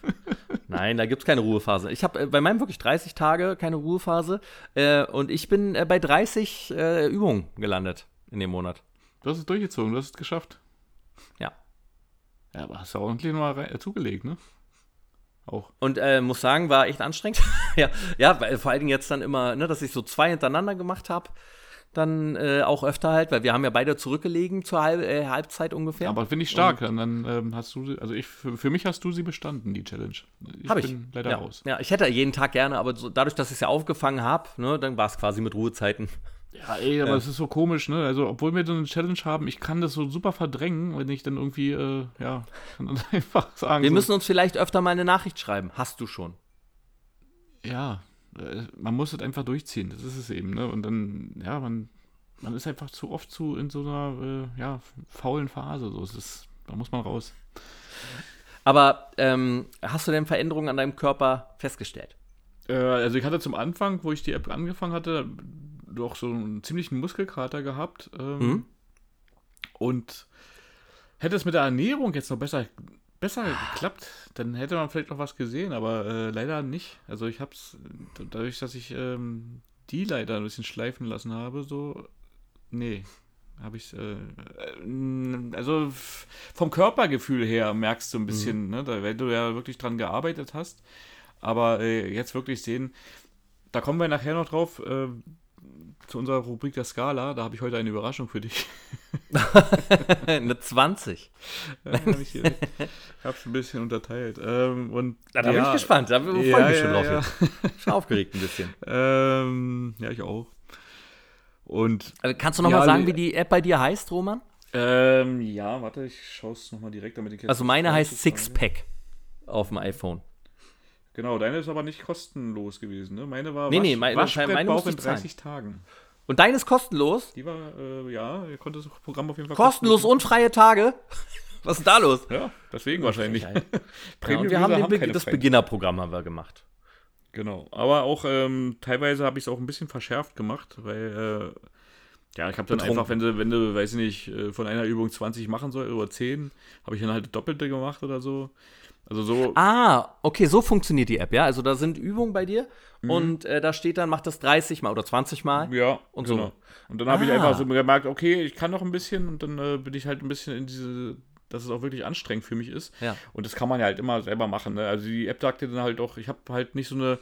Nein, da gibt es keine Ruhephase. Ich habe äh, bei meinem wirklich 30 Tage keine Ruhephase. Äh, und ich bin äh, bei 30 äh, Übungen gelandet in dem Monat. Du hast es durchgezogen, du hast es geschafft. Ja. Ja, aber hast du auch ordentlich mal äh, zugelegt, ne? Auch. Und äh, muss sagen, war echt anstrengend. <laughs> ja, ja, weil vor allen Dingen jetzt dann immer, ne, dass ich so zwei hintereinander gemacht habe. Dann äh, auch öfter halt, weil wir haben ja beide zurückgelegen zur Halb äh, Halbzeit ungefähr. Aber finde ich stark. Dann, dann ähm, hast du, sie- also ich, für, für mich hast du sie bestanden, die Challenge. Ich Hab ich. bin leider ja. raus. Ja, ich hätte jeden Tag gerne, aber so, dadurch, dass ich es ja aufgefangen habe, ne, dann war es quasi mit Ruhezeiten. Ja, ey, aber es ist so komisch, ne? Also, obwohl wir so eine Challenge haben, ich kann das so super verdrängen, wenn ich dann irgendwie, äh, ja, kann dann <laughs> einfach sagen. Wir so, müssen uns vielleicht öfter mal eine Nachricht schreiben. Hast du schon? Ja, äh, man muss es einfach durchziehen, das ist es eben, ne? Und dann, ja, man, man ist einfach zu oft zu in so einer, äh, ja, faulen Phase. So, es ist, da muss man raus. Aber ähm, hast du denn Veränderungen an deinem Körper festgestellt? Äh, also ich hatte zum Anfang, wo ich die App angefangen hatte, doch so einen ziemlichen Muskelkater gehabt. Ähm, Mhm. Und hätte es mit der Ernährung jetzt noch besser, besser geklappt, dann hätte man vielleicht noch was gesehen, aber äh, leider nicht. Also ich habe es, dadurch, dass ich ähm, die leider ein bisschen schleifen lassen habe, so, nee. Habe ich äh, äh, also vom Körpergefühl her merkst du ein bisschen, ne, da, weil du ja wirklich dran gearbeitet hast. Aber äh, jetzt wirklich sehen, da kommen wir nachher noch drauf, äh, zu unserer Rubrik der Skala. Da habe ich heute eine Überraschung für dich. <laughs> eine 20. Ja, hab ich hier- ich habe es ein bisschen unterteilt. Ähm, und, Da, da bin ich gespannt. Da freue ich Ja, mich schon ja, drauf. ja. jetzt. Schon aufgeregt ein bisschen. <laughs> Ähm, ja, ich auch. Und Also, kannst du noch Ja, mal sagen, wie die App bei dir heißt, Roman? ähm, ja, warte, ich schaue es nochmal direkt, damit ich Also meine heißt. Sixpack auf dem iPhone. Genau, deine ist aber nicht kostenlos gewesen, ne? Meine war Nee, nee, meine- Waschbrettbauch in ich zahlen. 30 Tagen. Und deine ist kostenlos? Die war, äh, ja, ihr konntet das Programm auf jeden Fall Kostenlos und freie Tage? <laughs> Was ist da los? Ja, deswegen wahrscheinlich. Ja, und <laughs> Premium-User wir haben, den Be das Beginnerprogramm haben wir gemacht. Genau. Aber auch ähm, teilweise habe ich es auch ein bisschen verschärft gemacht, weil äh, Ja, ich habe dann Betrunken. einfach, wenn du, wenn du, weiß ich nicht, äh, von einer Übung 20 machen soll oder 10, habe ich dann halt Doppelte gemacht oder so. Also so, Ah, okay, so funktioniert die App, ja. Also da sind Übungen bei dir und äh, da steht dann, mach das 30 mal oder 20 mal. Mhm. ja, und so. genau. Und dann habe ich Ah. einfach so gemerkt, okay, ich kann noch ein bisschen und dann äh, bin ich halt ein bisschen in diese, dass es auch wirklich anstrengend für mich ist. Ja. Und das kann man ja halt immer selber machen. Ne? Also die App sagt dir dann halt auch, ich habe halt nicht so eine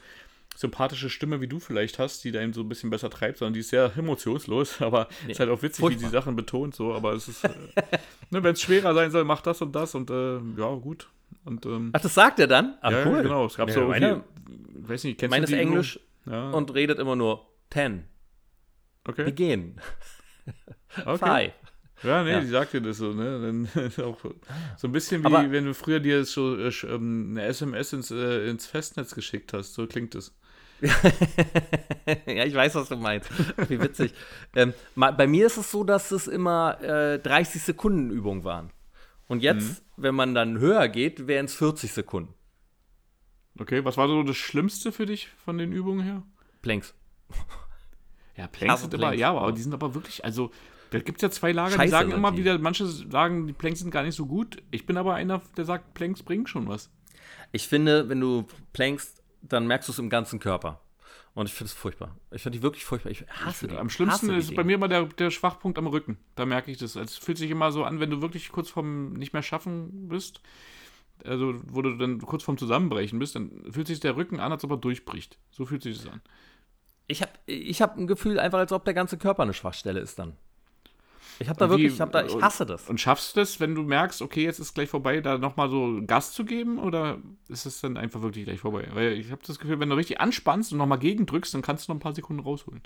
sympathische Stimme, wie du vielleicht hast, die einen so ein bisschen besser treibt, sondern die ist sehr emotionslos, <laughs> aber Nee, ist halt auch witzig, wie furchtbar. die Sachen betont, so, aber es ist, äh, <laughs> ne, wenn es schwerer sein soll, mach das und das und äh, ja, gut. Und ähm, Ach, das sagt er dann? Ach, ja, cool. genau, es gab Ja, so meine- irgendwie, weiß nicht, kennst Meine du ist die Englisch Ja, und redet immer nur 10. okay. Begin. <laughs> okay. Five. Ja, nee, Ja. die sagt dir das so, ne? Dann <laughs> auch so ein bisschen wie Aber- wenn du früher dir so äh, ähm, eine SMS ins, äh, ins Festnetz geschickt hast. So klingt es. <laughs> ja, ich weiß, was du meinst. Wie witzig. ähm, bei mir ist es so, dass es immer äh, 30 Sekunden Übungen waren. Und jetzt, wenn man dann höher geht, wären es 40 Sekunden. Okay, was war so das Schlimmste für dich von den Übungen her? Planks. <laughs> Ja, Planks sind immer, Planks. ja, aber die sind aber wirklich, also, da gibt es ja zwei Lager, die Scheiße sagen sind immer die. wieder, manche sagen, die Planks sind gar nicht so gut. Ich bin aber einer, der sagt, Planks bringen schon was. Ich finde, wenn du plankst, dann merkst du es im ganzen Körper. Und ich finde es furchtbar. Ich finde die wirklich furchtbar. Ich hasse die. Am schlimmsten ist bei mir immer der, der Schwachpunkt am Rücken. Da merke ich das. Es fühlt sich immer so an, wenn du wirklich kurz vorm nicht mehr schaffen bist, also wo du dann kurz vorm Zusammenbrechen bist, dann fühlt sich der Rücken an, als ob er durchbricht. So fühlt sich das an. Ich habe ich hab ein Gefühl, einfach als ob der ganze Körper eine Schwachstelle ist dann. Ich habe da Und wie- wirklich, ich, hab da, ich hasse das. Und schaffst du das, wenn du merkst, okay, jetzt ist gleich vorbei, da nochmal so Gas zu geben? Oder ist es dann einfach wirklich gleich vorbei? Weil ich habe das Gefühl, wenn du richtig anspannst und nochmal gegendrückst, dann kannst du noch ein paar Sekunden rausholen.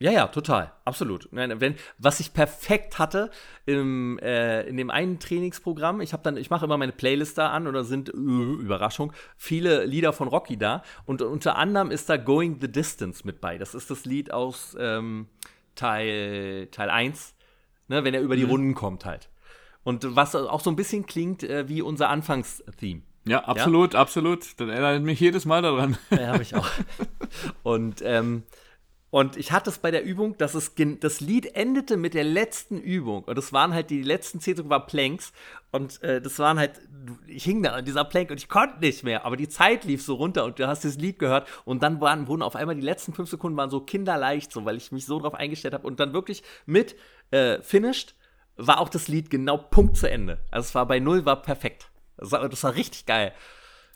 Ja, ja, total, absolut. Nein, wenn, was ich perfekt hatte im, äh, in dem einen Trainingsprogramm, ich habe dann, ich mache immer meine Playlist da an oder sind, äh, Überraschung, viele Lieder von Rocky da und unter anderem ist da Going the Distance mit bei. Das ist das Lied aus ähm, Teil, Teil 1, ne, wenn er über die Runden kommt halt. Und was auch so ein bisschen klingt äh, wie unser Anfangstheme. Ja, absolut, absolut. Das erinnert mich jedes Mal daran. Ja, habe ich auch. <laughs> Und, ähm, und ich hatte es bei der Übung, dass es das Lied endete mit der letzten Übung. Und das waren halt die letzten zehn Sekunden war Planks. Und äh, das waren halt, ich hing da an dieser Plank und ich konnte nicht mehr. Aber die Zeit lief so runter und du hast das Lied gehört. Und dann waren, wurden auf einmal die letzten fünf Sekunden waren so kinderleicht, so, weil ich mich so drauf eingestellt habe. Und dann wirklich mit äh, finished war auch das Lied genau Punkt zu Ende. Also es war bei null, war perfekt. Das war, das war richtig geil.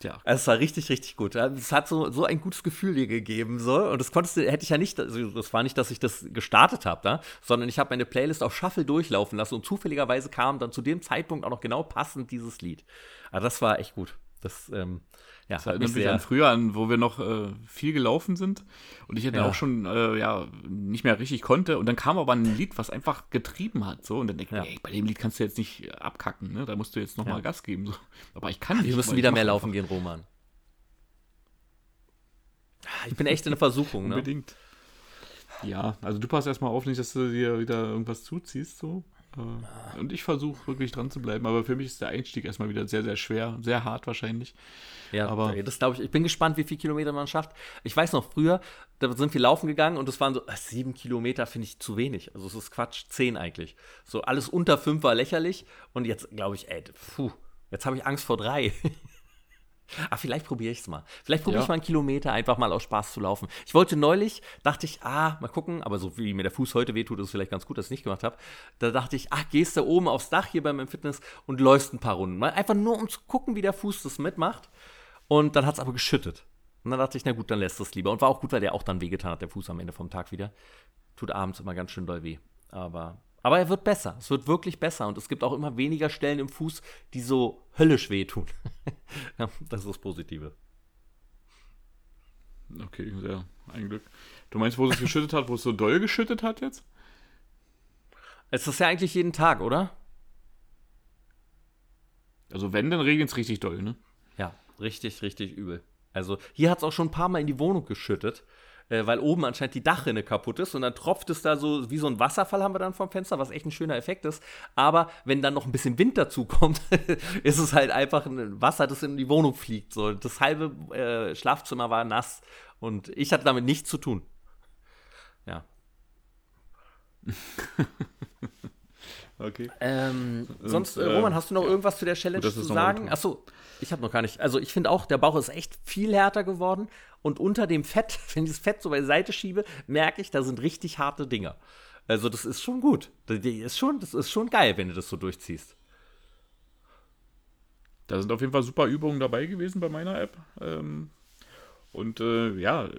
Ja. Also Es war richtig, richtig gut. Es hat so, so ein gutes Gefühl dir gegeben. So. Und das konntest du, hätte ich ja nicht, also das war nicht, dass ich das gestartet habe, da, sondern ich habe meine Playlist auf Shuffle durchlaufen lassen und zufälligerweise kam dann zu dem Zeitpunkt auch noch genau passend dieses Lied. Also das war echt gut. Das, ähm, ja, Das erinnert mich an früher an, wo wir noch äh, viel gelaufen sind und ich dann Ja. auch schon äh, ja, nicht mehr richtig konnte. Und dann kam aber ein Lied, was einfach getrieben hat. So. Und dann denke ich, Ja. ey, bei dem Lied kannst du jetzt nicht abkacken, ne? Da musst du jetzt nochmal Ja. Gas geben. So. Aber ich kann nicht. Wir müssen wieder mehr laufen einfach gehen, Roman. Ich bin echt in der Versuchung, ne? Unbedingt. Ja, also du passt erstmal auf, nicht, dass du dir wieder irgendwas zuziehst. So. Äh, Und ich versuche wirklich dran zu bleiben. Aber für mich ist der Einstieg erstmal wieder sehr, sehr schwer. Sehr hart wahrscheinlich. Ja, Aber- das glaube ich. Ich bin gespannt, wie viele Kilometer man schafft. Ich weiß noch, früher, da sind wir laufen gegangen und es waren so, äh, sieben Kilometer finde ich zu wenig. Also es ist Quatsch, zehn eigentlich. So alles unter fünf war lächerlich und jetzt glaube ich, ey, puh, jetzt habe ich Angst vor drei. <laughs> Ah, vielleicht probiere ich es mal. Vielleicht probiere Ja. ich mal einen Kilometer einfach mal aus Spaß zu laufen. Ich wollte neulich, dachte ich, ah, mal gucken, aber so wie mir der Fuß heute wehtut, ist es vielleicht ganz gut, dass ich es nicht gemacht habe. Da dachte ich, ah, gehst du oben aufs Dach hier beim Fitness und läufst ein paar Runden. Mal einfach nur, um zu gucken, wie der Fuß das mitmacht. Und dann hat es aber geschüttet. Und dann dachte ich, na gut, dann lässt es lieber. Und war auch gut, weil der auch dann wehgetan hat, der Fuß am Ende vom Tag wieder. Tut abends immer ganz schön doll weh. Aber, aber er wird besser. Es wird wirklich besser. Und es gibt auch immer weniger Stellen im Fuß, die so höllisch wehtun. <laughs> ja, das ist das Positive. Okay, sehr. Ein Glück. Du meinst, wo es geschüttet hat, wo es so doll geschüttet hat jetzt? Es ist ja eigentlich jeden Tag, oder? Also wenn, dann regnet es richtig doll, ne? Ja, richtig, richtig übel. Also hier hat es auch schon ein paar Mal in die Wohnung geschüttet, äh, weil oben anscheinend die Dachrinne kaputt ist und dann tropft es da so wie so ein Wasserfall haben wir dann vom Fenster, was echt ein schöner Effekt ist. Aber wenn dann noch ein bisschen Wind dazu <laughs> kommt, ist es halt einfach ein Wasser, das in die Wohnung fliegt. So, das halbe äh, Schlafzimmer war nass und ich hatte damit nichts zu tun. Ja. <laughs> Okay. Ähm, sonst, Und, äh, äh, Roman, hast du noch irgendwas zu der Challenge gut, zu sagen? Achso, ich habe noch gar nicht. Also ich finde auch, der Bauch ist echt viel härter geworden. Und unter dem Fett, <laughs> wenn ich das Fett so beiseite schiebe, merke ich, da sind richtig harte Dinger. Also das ist schon gut. Das ist schon, das ist schon geil, wenn du das so durchziehst. Da sind auf jeden Fall super Übungen dabei gewesen bei meiner App. Ähm, und äh, ja,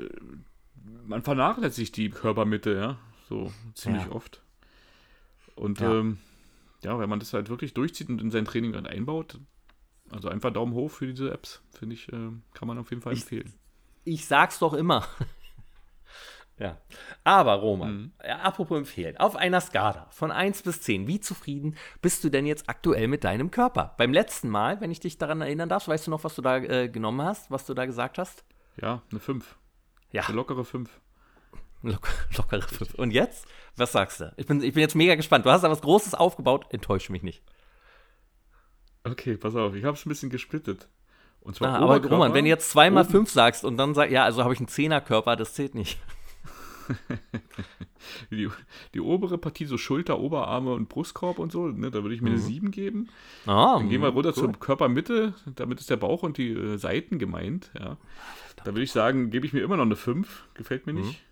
man vernachlässigt die Körpermitte, ja, so ziemlich Ja. oft. Und Ja. ja. Ähm, ja, wenn man das halt wirklich durchzieht und in sein Training dann einbaut, also einfach Daumen hoch für diese Apps, finde ich, äh, kann man auf jeden Fall Ich- empfehlen. Ich sag's doch immer. <laughs> ja. Aber, Roman, Mhm. ja, apropos empfehlen, auf einer Skala von 1 bis 10, wie zufrieden bist du denn jetzt aktuell mit deinem Körper? Beim letzten Mal, wenn ich dich daran erinnern darf, weißt du noch, was du da äh, genommen hast, was du da gesagt hast? Ja, eine 5. Ja, Eine lockere 5. lock <laughs> lockere 5. Und jetzt? Was sagst du? Ich bin, ich bin jetzt mega gespannt. Du hast da was Großes aufgebaut, enttäusche mich nicht. Okay, pass auf, ich habe es ein bisschen gesplittet. Und zwar Ah, aber Roman, wenn du jetzt zweimal 5 sagst und dann sagst, ja, also habe ich einen Zehnerkörper, das zählt nicht. <laughs> die, die obere Partie, so Schulter, Oberarme und Brustkorb und so, ne, da würde ich mir eine 7 geben. Ah, Dann gehen wir runter cool. zur Körpermitte, damit ist der Bauch und die äh, Seiten gemeint. Ja. Da würde ich sagen, gebe ich mir immer noch eine 5, gefällt mir Mhm. nicht.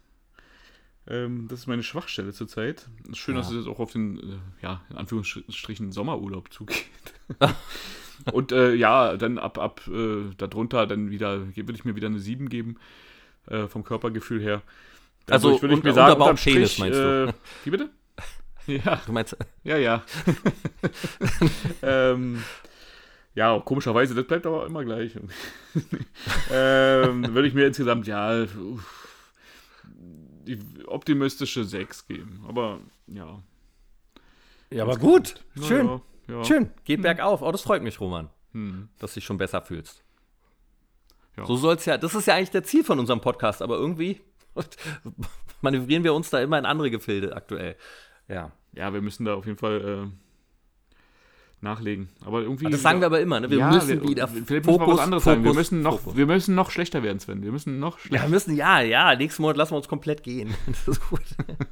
Ähm, das ist meine Schwachstelle zurzeit. Ist schön, Ja. dass es jetzt auch auf den, äh, ja, in Anführungsstrichen Sommerurlaub zugeht. <laughs> und äh, ja, dann ab, ab äh, darunter dann wieder, würde ich mir wieder eine 7 geben, äh, vom Körpergefühl her. Also Dadurch würde ich unter- mir sagen, unterm Strich, Penis, meinst du? Äh, wie bitte? <laughs> Ja. Du meinst, Ja, ja. <laughs> ähm, ja, komischerweise, das bleibt aber immer gleich. ähm, würde ich mir insgesamt, ja, uff, die optimistische 6 geben. Aber ja. ja, aber gut, Na schön. Ja, ja. Schön, geht bergauf. Oh, das freut mich, Roman, Hm. dass du dich schon besser fühlst. Ja. So soll's ja, das ist ja eigentlich der Ziel von unserem Podcast, aber irgendwie <laughs> manövrieren wir uns da immer in andere Gefilde aktuell. Ja. ja, wir müssen da auf jeden Fall äh, nachlegen. Aber irgendwie. Das sagen wir aber immer, ne? Wir ja, müssen wir, wieder Vielleicht müssen wir was anderes sagen. Wir Fokus, müssen, noch, Fokus. wir müssen noch schlechter werden, Sven. Wir müssen noch Ja, schlechter. wir müssen, ja, ja, nächsten Monat lassen wir uns komplett gehen. <laughs> Das ist gut.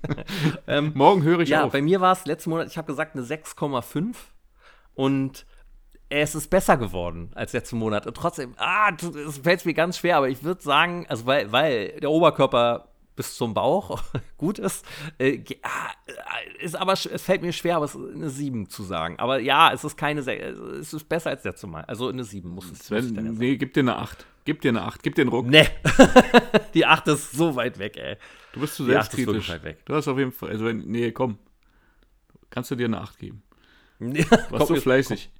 <laughs> ähm, Morgen höre ich ja, auf. bei mir war es letzten Monat, ich habe gesagt, eine 6,5 und es ist besser geworden als letzten Monat. Und trotzdem, ah, es fällt mir ganz schwer, aber ich würde sagen, also weil, weil der Oberkörper bis zum Bauch <laughs> gut ist, äh, ah, äh, ist aber, es fällt mir schwer, aber es ist eine 7 zu sagen. Aber ja, es ist keine, Se- es ist besser als letztes Mal. Also eine 7 muss es muss ja Sven, nee, gib dir eine 8. Gib dir eine 8. Gib dir einen Ruck. Nee. <laughs> Die 8 ist so weit weg, ey. Du bist zu selbstkritisch. weit weg. Du hast auf jeden Fall, also wenn, nee, komm. Kannst du dir eine 8 geben. Nee, <laughs> Warst komm, so fleißig. Äh,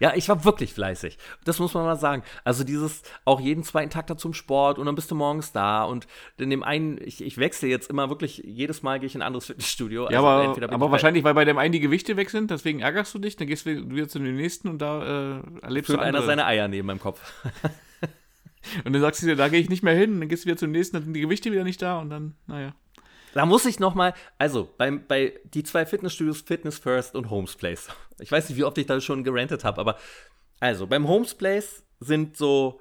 Ja, ich war wirklich fleißig. Das muss man mal sagen. Also dieses auch jeden zweiten Tag da zum Sport und dann bist du morgens da und in dem einen, ich, ich wechsle jetzt immer wirklich, jedes Mal gehe ich in ein anderes Fitnessstudio. Ja, Also aber, bin aber ich bei- wahrscheinlich, weil bei dem einen die Gewichte weg sind, deswegen ärgerst du dich, dann gehst du wieder zu dem nächsten und da äh, erlebst führt du einer andere. seine Eier neben meinem Kopf. <laughs> Und dann sagst du dir, da gehe ich nicht mehr hin, dann gehst du wieder zum nächsten, dann sind die Gewichte wieder nicht da und dann, naja. Da muss ich noch mal, also beim, bei die zwei Fitnessstudios Fitness First und Homes Place. Ich weiß nicht, wie oft ich da schon gerantet habe, aber also beim Homes Place sind so,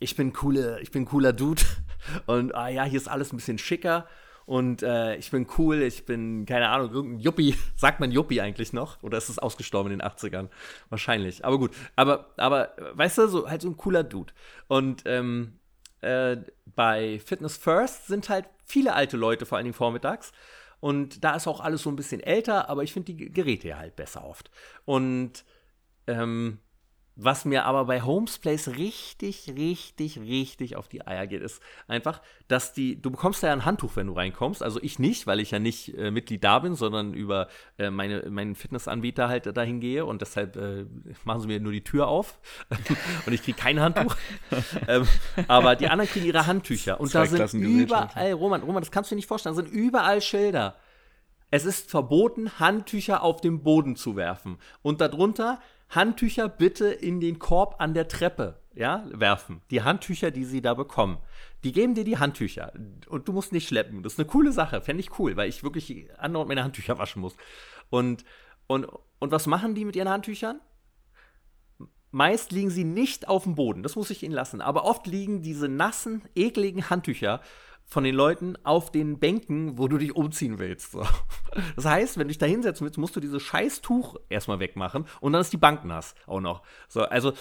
ich bin coole, ich bin cooler Dude <laughs> und ah ja, hier ist alles ein bisschen schicker und äh, ich bin cool, ich bin keine Ahnung, irgendein Yuppie. <laughs> Sagt man Yuppie eigentlich noch oder ist es ausgestorben in den 80ern? Wahrscheinlich. Aber gut, aber aber weißt du, so halt so ein cooler Dude und ähm, äh, bei Fitness First sind halt viele alte Leute, vor allen Dingen vormittags. Und da ist auch alles so ein bisschen älter, aber ich finde die Geräte ja halt besser oft. Und ähm, was mir aber bei Homes Place richtig, richtig, richtig auf die Eier geht, ist einfach, dass die, du bekommst da ja ein Handtuch, wenn du reinkommst. Also ich nicht, weil ich ja nicht äh, Mitglied da bin, sondern über äh, meine, meinen Fitnessanbieter halt dahin gehe und deshalb äh, machen sie mir nur die Tür auf <laughs> und ich kriege kein Handtuch. <laughs> ähm, aber die anderen kriegen ihre Handtücher und da sind überall, Roman, Roman, das kannst du dir nicht vorstellen, da sind überall Schilder. Es ist verboten, Handtücher auf den Boden zu werfen. Und darunter Handtücher bitte in den Korb an der Treppe ja, werfen. Die Handtücher, die sie da bekommen. Die geben dir die Handtücher. Und du musst nicht schleppen. Das ist eine coole Sache. Fände ich cool, weil ich wirklich andauernd meine Handtücher waschen muss. Und, und, und was machen die mit ihren Handtüchern? Meist liegen sie nicht auf dem Boden, das muss ich ihnen lassen. Aber oft liegen diese nassen, ekligen Handtücher von den Leuten auf den Bänken, wo du dich umziehen willst. So. Das heißt, wenn du dich da hinsetzen willst, musst du dieses Scheißtuch erstmal wegmachen und dann ist die Bank nass auch noch. So, also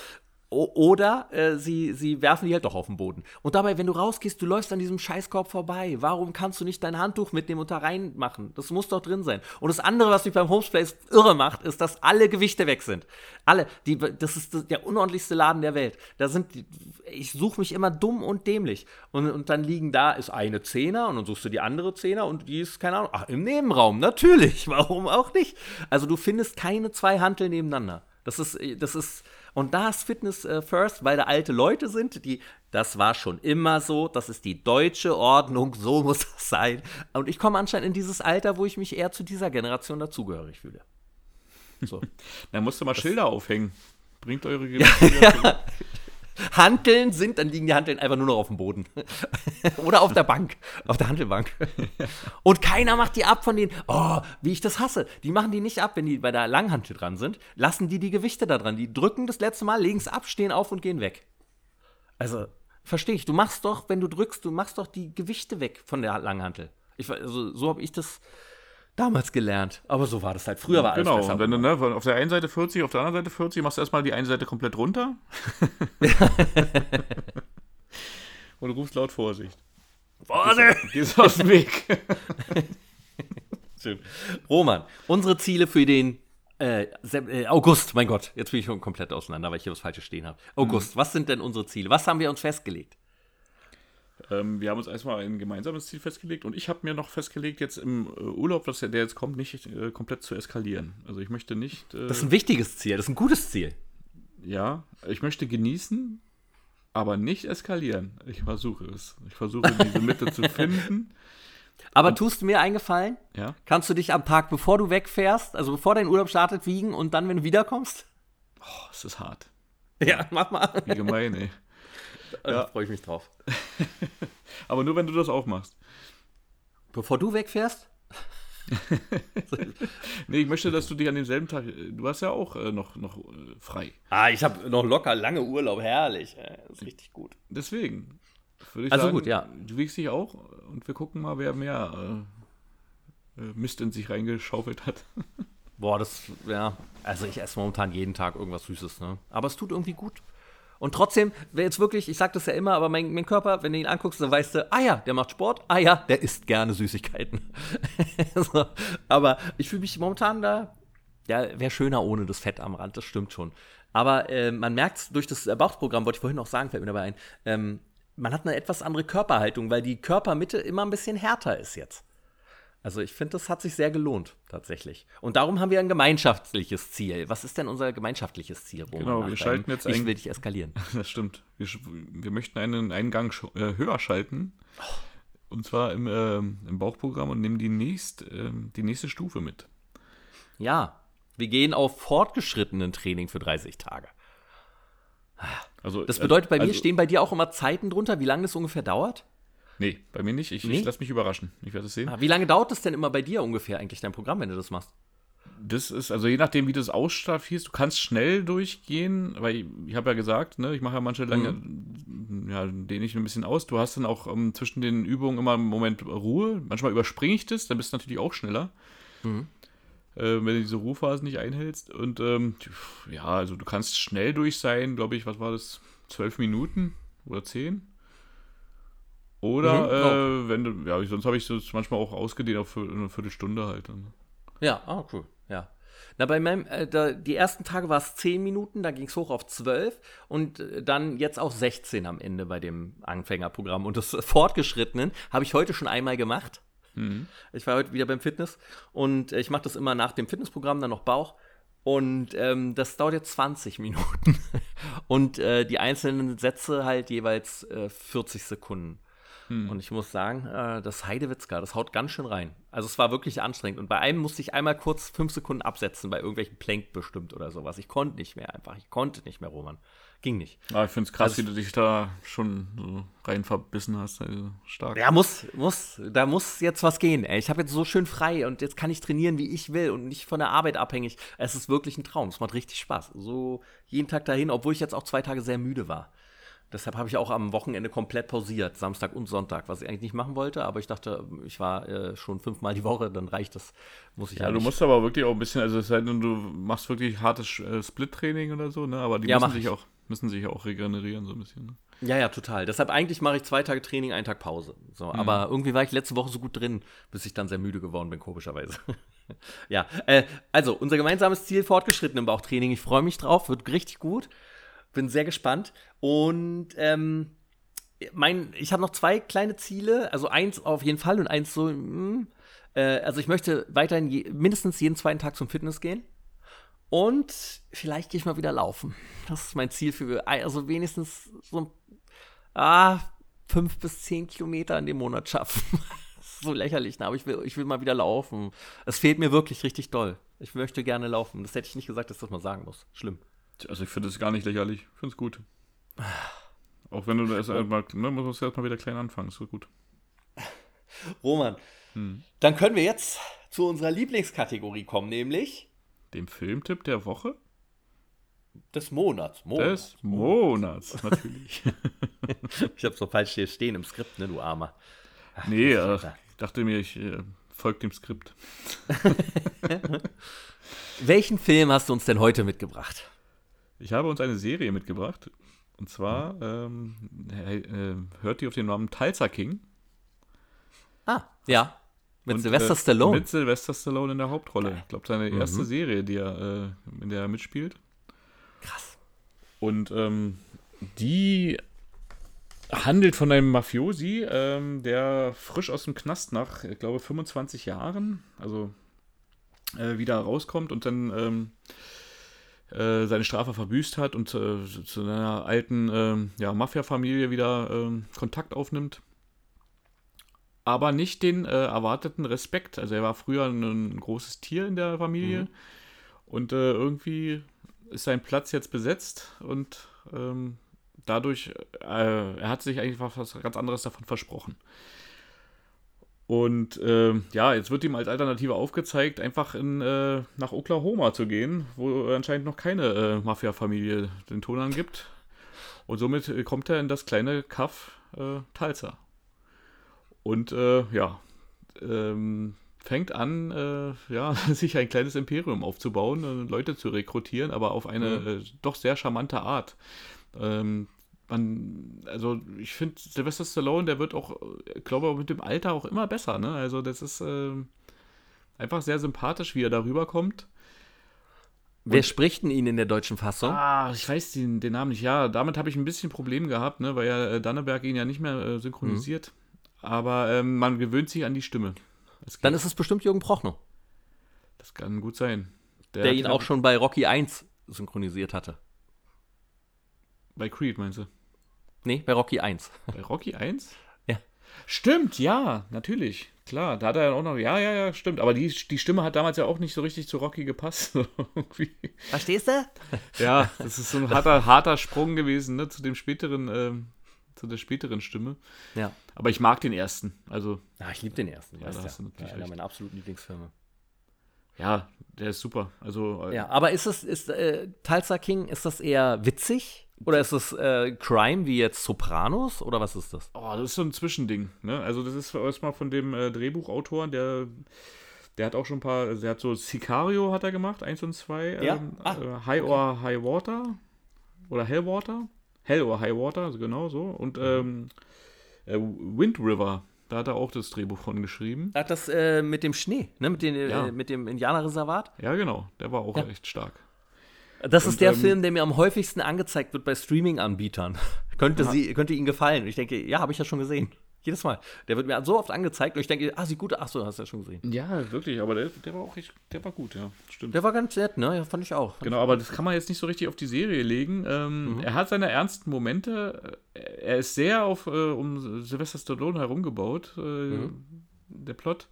oder äh, sie, sie werfen die halt doch auf den Boden. Und dabei, wenn du rausgehst, du läufst an diesem Scheißkorb vorbei. Warum kannst du nicht dein Handtuch mitnehmen und da reinmachen? Das muss doch drin sein. Und das andere, was mich beim Homespace irre macht, ist, dass alle Gewichte weg sind. Alle. Die, das ist der unordentlichste Laden der Welt. Da sind, ich suche mich immer dumm und dämlich. Und, und dann liegen da, ist eine Zehner und dann suchst du die andere Zehner und die ist, keine Ahnung, ach, im Nebenraum. Natürlich. <laughs> Warum auch nicht? Also du findest keine zwei Hanteln nebeneinander. Das ist, das ist, und da ist Fitness äh, First, weil da alte Leute sind, die, das war schon immer so, das ist die deutsche Ordnung, so <laughs> muss das sein. Und ich komme anscheinend in dieses Alter, wo ich mich eher zu dieser Generation dazugehörig fühle. So. <laughs> Dann musst du mal das Schilder aufhängen. Bringt eure Gewichte <laughs> ja, Hanteln sind, dann liegen die Hanteln einfach nur noch auf dem Boden. <laughs> Oder auf der Bank, auf der Handelbank. <laughs> Und keiner macht die ab von denen, oh, wie ich das hasse. Die machen die nicht ab, wenn die bei der Langhantel dran sind. Lassen die die Gewichte da dran. Die drücken das letzte Mal, legen es ab, stehen auf und gehen weg. Also, verstehe ich. Du machst doch, wenn du drückst, du machst doch die Gewichte weg von der Langhantel. Ich, also, so habe ich das damals gelernt. Aber so war das halt. Früher war alles genau. besser. Genau, wenn du ne, auf der einen Seite 40, auf der anderen Seite 40, machst du erstmal die eine Seite komplett runter. <laughs> und rufst laut Vorsicht. Vorsicht! Gehst aus dem Weg. <laughs> Schön. Roman, unsere Ziele für den äh, äh, August, mein Gott, jetzt bin ich schon komplett auseinander, weil ich hier was Falsches stehen habe. August, mhm. was sind denn unsere Ziele? Was haben wir uns festgelegt? Ähm, wir haben uns erstmal ein gemeinsames Ziel festgelegt und ich habe mir noch festgelegt, jetzt im äh, Urlaub, was, der jetzt kommt, nicht äh, komplett zu eskalieren. Also ich möchte nicht. Äh, das ist ein wichtiges Ziel, das ist ein gutes Ziel. Ja, ich möchte genießen, aber nicht eskalieren. Ich versuche es. Ich versuche diese <laughs> Mitte zu finden. Aber und, tust du mir eingefallen? Ja. Kannst du dich am Tag, bevor du wegfährst, also bevor dein Urlaub startet, wiegen und dann, wenn du wiederkommst? Oh, es ist hart. Ja, mach mal. Wie gemein, ey. <laughs> Also ja. freue ich mich drauf. <laughs> Aber nur, wenn du das auch machst. Bevor du wegfährst? <laughs> nee, ich möchte, dass du dich an demselben Tag. Du hast ja auch äh, noch, noch äh, frei. Ah, ich habe noch locker lange Urlaub, herrlich. Äh, das ist richtig gut. Deswegen. Würde ich also sagen, gut, ja. Du wiegst dich auch und wir gucken mal, wer mehr äh, äh Mist in sich reingeschaufelt hat. Boah, das, ja. Also ich esse momentan jeden Tag irgendwas Süßes, ne? Aber es tut irgendwie gut. Und trotzdem, wer jetzt wirklich, ich sag das ja immer, aber mein, mein, Körper, wenn du ihn anguckst, dann weißt du, ah ja, der macht Sport, ah ja, der isst gerne Süßigkeiten. <laughs> so, aber ich fühle mich momentan da, ja, wäre schöner ohne das Fett am Rand, das stimmt schon. Aber äh, man merkt durch das Bauchprogramm, wollte ich vorhin noch sagen, fällt mir dabei ein, ähm, man hat eine etwas andere Körperhaltung, weil die Körpermitte immer ein bisschen härter ist jetzt. Also ich finde, das hat sich sehr gelohnt, tatsächlich. Und darum haben wir ein gemeinschaftliches Ziel. Was ist denn unser gemeinschaftliches Ziel? Genau, wir schalten jetzt Ich will dich eskalieren. <laughs> Das stimmt. Wir, wir möchten einen, einen Gang äh, höher schalten. Und zwar im, äh, im Bauchprogramm und nehmen die, nächst, äh, die nächste Stufe mit. Ja, wir gehen auf fortgeschrittenen Training für 30 Tage. Also, das bedeutet, bei also, mir stehen bei dir auch immer Zeiten drunter, wie lange das ungefähr dauert? Nee, bei mir nicht. Ich, nee? ich lasse mich überraschen. Ich werde es sehen. Ah, wie lange dauert es denn immer bei dir ungefähr eigentlich, dein Programm, wenn du das machst? Das ist, also je nachdem, wie du es ausstaffierst, du kannst schnell durchgehen, weil ich, ich habe ja gesagt, ne, ich mache ja manche lange, mhm. ja, dehne ich ein bisschen aus. Du hast dann auch um, ähm, zwischen den Übungen immer einen Moment Ruhe. Manchmal überspringe ich das, dann bist du natürlich auch schneller. Mhm. Äh, wenn du diese Ruhephasen nicht einhältst. Und ähm, ja, also du kannst schnell durch sein, glaube ich, was war das? Zwölf Minuten oder zehn? Oder mhm, äh, wenn du, ja, sonst habe ich es manchmal auch ausgedehnt auf eine Viertelstunde halt. Ja, ah, cool, ja. Na, bei meinem, äh, da, die ersten Tage war es 10 Minuten, dann ging es hoch auf 12 und äh, dann jetzt auch 16 am Ende bei dem Anfängerprogramm. Und das Fortgeschrittenen habe ich heute schon einmal gemacht. Mhm. Ich war heute wieder beim Fitness und äh, ich mache das immer nach dem Fitnessprogramm, dann noch Bauch. Und ähm, das dauert jetzt 20 <laughs> Minuten. und äh, die einzelnen Sätze halt jeweils 40 äh, Sekunden. Hm. Und ich muss sagen, äh, das Heidewitzka, das haut ganz schön rein. Also es war wirklich anstrengend. Und bei einem musste ich einmal kurz fünf Sekunden absetzen, bei irgendwelchen Plank bestimmt oder sowas. Ich konnte nicht mehr einfach. Ich konnte nicht mehr, Roman. Ging nicht. Ah, ich finde es krass, also, wie du dich da schon so rein verbissen hast. Also stark. Ja, muss, muss. Da muss jetzt was gehen. Ey. Ich habe jetzt so schön frei und jetzt kann ich trainieren, wie ich will und nicht von der Arbeit abhängig. Es ist wirklich ein Traum. Es macht richtig Spaß. So jeden Tag dahin, obwohl ich jetzt auch zwei Tage sehr müde war. Deshalb habe ich auch am Wochenende komplett pausiert, Samstag und Sonntag, was ich eigentlich nicht machen wollte, aber ich dachte, ich war äh, schon fünfmal die Woche, dann reicht das. Muss ich Ja, du nicht. musst aber wirklich auch ein bisschen, also es sei denn, du machst wirklich hartes äh, Split-Training oder so, ne? Aber die Ja, müssen sich ich. auch müssen sich auch regenerieren so ein bisschen. Ne? Ja, ja, total. Deshalb eigentlich mache ich zwei Tage Training, einen Tag Pause. So, Aber irgendwie war ich letzte Woche so gut drin, bis ich dann sehr müde geworden bin, komischerweise. <laughs> ja, äh, also unser gemeinsames Ziel fortgeschritten im Bauchtraining. Ich freue mich drauf, wird richtig gut. Bin sehr gespannt. Und ähm, mein, ich habe noch zwei kleine Ziele, also eins auf jeden Fall und eins so, mm, äh, also ich möchte weiterhin je, mindestens jeden zweiten Tag zum Fitness gehen. Und vielleicht gehe ich mal wieder laufen. Das ist mein Ziel für, also wenigstens so ah, fünf bis zehn Kilometer in dem Monat schaffen. <laughs> So lächerlich, ne? aber ich will, ich will mal wieder laufen. Es fehlt mir wirklich richtig doll. Ich möchte gerne laufen. Das hätte ich nicht gesagt, dass das mal sagen muss. Schlimm. Also ich finde es gar nicht lächerlich. Ich finde es gut. Auch wenn du da erst einmal, ne, musst du erstmal wieder klein anfangen, ist so gut. Roman, Hm. dann können wir jetzt zu unserer Lieblingskategorie kommen, nämlich Dem Filmtipp der Woche? des Monats. Monat. Des Monats, <laughs> natürlich. <laughs> Ich habe so falsch hier stehen im Skript, ne, du Armer. nee, äh, ich dachte mir, ich äh, folge dem Skript. <laughs> Welchen Film hast du uns denn heute mitgebracht? Ich habe uns eine Serie mitgebracht. Und zwar ähm, äh, hört die auf den Namen Tulsa King. Ah, ja. Mit Und, Sylvester äh, Stallone. Mit Sylvester Stallone in der Hauptrolle. Ich glaube, seine erste Serie, die er, äh, in der er mitspielt. Krass. Und ähm, die handelt von einem Mafiosi, ähm, der frisch aus dem Knast nach, ich glaube, 25 Jahren, also äh, wieder rauskommt und dann ähm, äh, seine Strafe verbüßt hat und äh, zu seiner alten ähm, ja, Mafia-Familie wieder ähm, Kontakt aufnimmt. Aber nicht den äh, erwarteten Respekt. Also er war früher ein, ein großes Tier in der Familie und äh, irgendwie ist sein Platz jetzt besetzt und ähm, dadurch, er hat sich eigentlich was ganz anderes davon versprochen. Und ähm, ja, jetzt wird ihm als Alternative aufgezeigt, einfach in, äh, nach Oklahoma zu gehen, wo anscheinend noch keine äh, Mafia-Familie den Ton angibt. Und somit äh, kommt er in das kleine Kaff äh, Tulsa. Und äh, ja, ähm, fängt an, äh, ja, <laughs> sich ein kleines Imperium aufzubauen und Leute zu rekrutieren, aber auf eine Mhm. äh, doch sehr charmante Art. Ähm, man, also ich finde, Sylvester Stallone, der wird auch, äh, glaube ich, mit dem Alter auch immer besser, ne? Also das ist ähm, einfach sehr sympathisch, wie er darüber kommt. Wer spricht denn ihn in der deutschen Fassung? Ah, ich weiß den, den Namen nicht. Ja, damit habe ich ein bisschen Problem gehabt, ne? Weil ja äh, Danneberg ihn ja nicht mehr äh, synchronisiert. Aber ähm, man gewöhnt sich an die Stimme. Dann ist es bestimmt Jürgen Prochnow, das kann gut sein. der, hat ihn auch schon bei Rocky 1 synchronisiert hatte. Bei Creed, meinst du? Nee, bei Rocky 1. <laughs> Bei Rocky 1? Ja. Stimmt, ja, natürlich. Klar, da hat er auch noch, ja, ja, ja, stimmt. Aber die, die Stimme hat damals ja auch nicht so richtig zu Rocky gepasst. <laughs> Irgendwie. Verstehst du? ja, das ist so ein harter, harter Sprung gewesen, ne, zu dem späteren, ähm, zu der späteren Stimme. Ja. Aber ich mag den ersten. Also, Ja, ich liebe den ersten. Ja, weißt da hast du natürlich einer recht. meiner absoluten Lieblingsfilme. ja, der ist super. Also, äh, Ja, aber ist es, ist äh, Tulsa King, ist das eher witzig? Oder ist es äh, Crime wie jetzt Sopranos? Oder was ist das? Oh, das ist so ein Zwischending. Ne? Also das ist erstmal von dem äh, Drehbuchautor, der, der hat auch schon ein paar, also der hat so Sicario hat er gemacht, eins und zwei. Ja? Ähm, Ah, äh, High or High Water oder Hellwater. Hell or High Water, also genau so. Und ähm, äh, Wind River, da hat er auch das Drehbuch von geschrieben. Hat das äh, mit dem Schnee, ne? mit, den, Ja. äh, mit dem Indianerreservat? Ja, genau, der war auch Ja. echt stark. Das Und, ist der ähm, Film, der mir am häufigsten angezeigt wird bei Streaming-Anbietern. <laughs> könnte, sie, könnte Ihnen gefallen. Und ich denke, ja, habe ich ja schon gesehen. Jedes Mal. Der wird mir so oft angezeigt und ich denke, ah, sieht gut, ach so, hast du ja schon gesehen. Ja, wirklich, aber der, der war auch echt, der war gut, ja, stimmt. Der war ganz nett, ne? Ja, fand ich auch. Genau, aber das kann man jetzt nicht so richtig auf die Serie legen. Ähm, Er hat seine ernsten Momente. Er ist sehr auf äh, um Sylvester Stallone herumgebaut, äh, der Plot.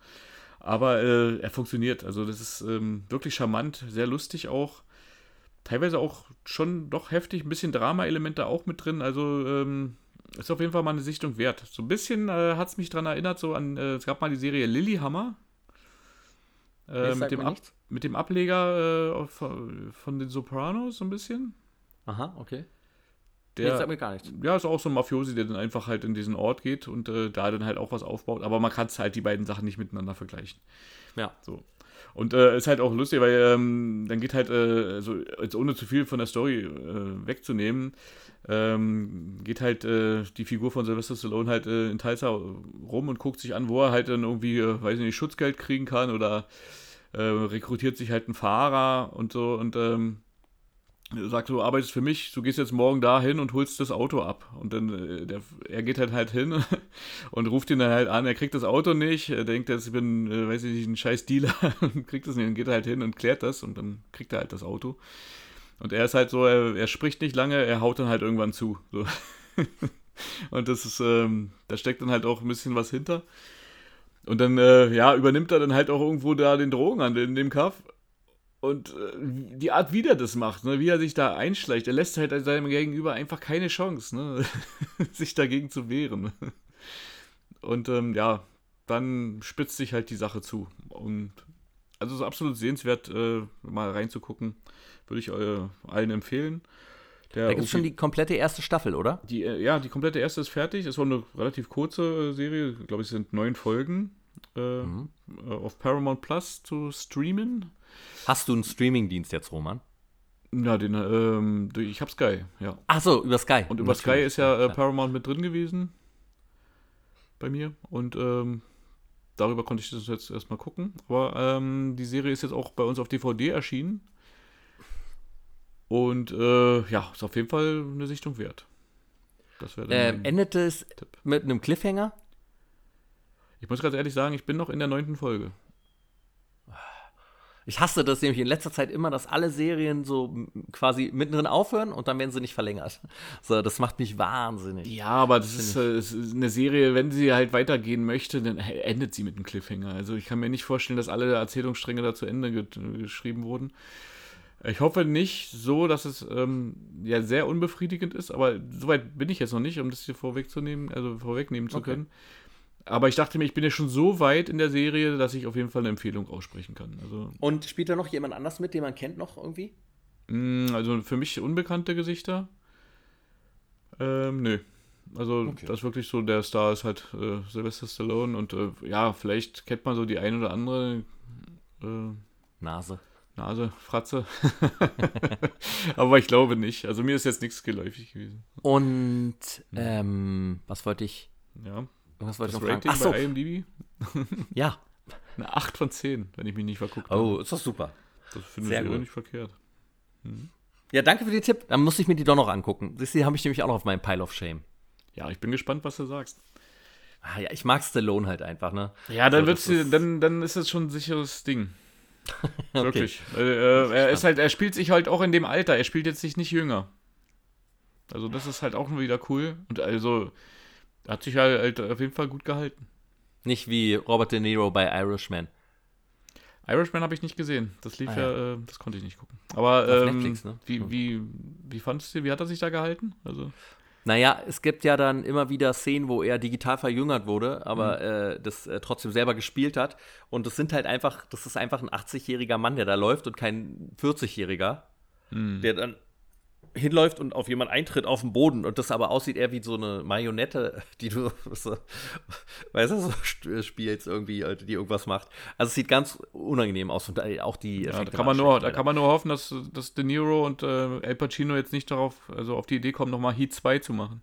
Aber äh, er funktioniert. Also das ist ähm, wirklich charmant, sehr lustig auch. Teilweise auch schon doch heftig, ein bisschen Drama-Elemente auch mit drin. Also ähm, ist auf jeden Fall mal eine Sichtung wert. So ein bisschen äh, hat es mich daran erinnert, so an, äh, es gab mal die Serie Lilyhammer. Äh, mit, dem Ab mit dem Ableger äh, von, von den Sopranos so ein bisschen. Aha, okay. Der, nee, sagt mir gar nichts. Ja, ist auch so ein Mafiosi, der dann einfach halt in diesen Ort geht und äh, da dann halt auch was aufbaut. Aber man kann es halt die beiden Sachen nicht miteinander vergleichen. Ja. So. Und äh, ist halt auch lustig, weil ähm, dann geht halt, äh, so, jetzt ohne zu viel von der Story äh, wegzunehmen, ähm, geht halt äh, die Figur von Sylvester Stallone halt äh, in Tulsa rum und guckt sich an, wo er halt dann irgendwie, äh, weiß ich nicht, Schutzgeld kriegen kann oder rekrutiert sich halt einen Fahrer und so. Und ähm, sagt, du arbeitest für mich, du gehst jetzt morgen dahin und holst das Auto ab. Und dann, äh, der, er geht halt halt hin <laughs> und ruft ihn dann halt an, er kriegt das Auto nicht, er denkt, jetzt ich bin, äh, weiß ich nicht, ein scheiß Dealer <laughs> und kriegt das nicht, dann geht er halt hin und klärt das und dann kriegt er halt das Auto. Und er ist halt so, er, er spricht nicht lange, er haut dann halt irgendwann zu. So. <laughs> und das ist, ähm, da steckt dann halt auch ein bisschen was hinter. Und dann, äh, ja, übernimmt er dann halt auch irgendwo da den Drogenhandel in dem Kaff. Und äh, die Art, wie er das macht, ne, wie er sich da einschleicht, er lässt halt seinem Gegenüber einfach keine Chance, ne, <laughs> sich dagegen zu wehren. Und ähm, ja, dann spitzt sich halt die Sache zu. Und also es ist absolut sehenswert, äh, mal reinzugucken. Würde ich äh, allen empfehlen. Der Da gibt es schon die komplette erste Staffel, oder? die, äh, ja, die komplette erste ist fertig. Es war eine relativ kurze äh, Serie. Ich glaube, es sind neun Folgen äh, Mhm. auf Paramount Plus zu streamen. Hast du einen Streamingdienst jetzt, Roman? Ja, den, ähm, ich habe Sky, ja. Ach so, über Sky. Und über Sky Natürlich. ist ja äh. Paramount mit drin gewesen. Bei mir. Und ähm, darüber konnte ich das jetzt erstmal gucken. Aber ähm, die Serie ist jetzt auch bei uns auf DVD erschienen. Und äh, ja, ist auf jeden Fall eine Sichtung wert. Das wäre dann Ähm, endete es Tipp. mit einem Cliffhanger? Ich muss ganz ehrlich sagen, ich bin noch in der neunten Folge. Ich hasse das nämlich in letzter Zeit immer, dass alle Serien so quasi mittendrin aufhören und dann werden sie nicht verlängert. So, das macht mich wahnsinnig. Ja, aber das ist, äh, ist eine Serie, wenn sie halt weitergehen möchte, dann endet sie mit einem Cliffhanger. Also ich kann mir nicht vorstellen, dass alle Erzählungsstränge da zu Ende ge geschrieben wurden. Ich hoffe nicht so, dass es ähm, ja sehr unbefriedigend ist, aber soweit bin ich jetzt noch nicht, um das hier vorwegzunehmen, also vorwegnehmen zu Okay. können. Aber ich dachte mir, ich bin ja schon so weit in der Serie, dass ich auf jeden Fall eine Empfehlung aussprechen kann. Also, Und spielt da noch jemand anders mit, den man kennt noch irgendwie? mh, also für mich unbekannte Gesichter. Ähm, nö. Also Okay. das ist wirklich so, der Star ist halt äh, Sylvester Stallone und äh, ja, vielleicht kennt man so die ein oder andere äh, Nase. Nase, Fratze. <laughs> Aber ich glaube nicht. Also mir ist jetzt nichts geläufig gewesen. Und ähm, was wollte ich? Ja. Was wollte Das ich noch fragen? Rating Ach so, bei IMDb? <laughs> ja. Eine 8 von 10, wenn ich mich nicht verguckt Oh, ist doch super. Das finde ich nicht verkehrt. Ja, danke für den Tipp. Dann muss ich mir die doch noch angucken. Das die habe ich nämlich auch noch auf meinem Pile of Shame. Ja, ich bin gespannt, was du sagst. Ah, ja, ich mag Stallone halt einfach, ne? Ja, dann, So, wird's, das ist- dann, dann ist es schon ein sicheres Ding. <laughs> Okay. Wirklich. Äh, äh, er, ist halt, er spielt sich halt auch in dem Alter. Er spielt jetzt sich nicht jünger. Also das ist halt auch wieder cool. Und also hat sich halt, halt auf jeden Fall gut gehalten. Nicht wie Robert De Niro bei Irishman. Irishman habe ich nicht gesehen. Das lief Ah, ja, äh, das konnte ich nicht gucken. Aber ähm, Netflix, ne? wie, wie, wie fandest du, wie hat er sich da gehalten? Also, Naja, es gibt ja dann immer wieder Szenen, wo er digital verjüngert wurde, aber Mhm. äh, das äh, trotzdem selber gespielt hat. Und das sind halt einfach, das ist einfach ein 80-jähriger Mann, der da läuft und kein 40-jähriger, hm. der dann hinläuft und auf jemand eintritt auf dem Boden und das aber aussieht eher wie so eine Marionette, <laughs> die du so, weißt du, so st- spielst irgendwie, äh, die irgendwas macht. Also es sieht ganz unangenehm aus und äh, auch die ja, da kann man nur, da kann man nur hoffen, dass, dass De Niro und äh, El Pacino jetzt nicht darauf, also auf die Idee kommen, nochmal Heat 2 zu machen.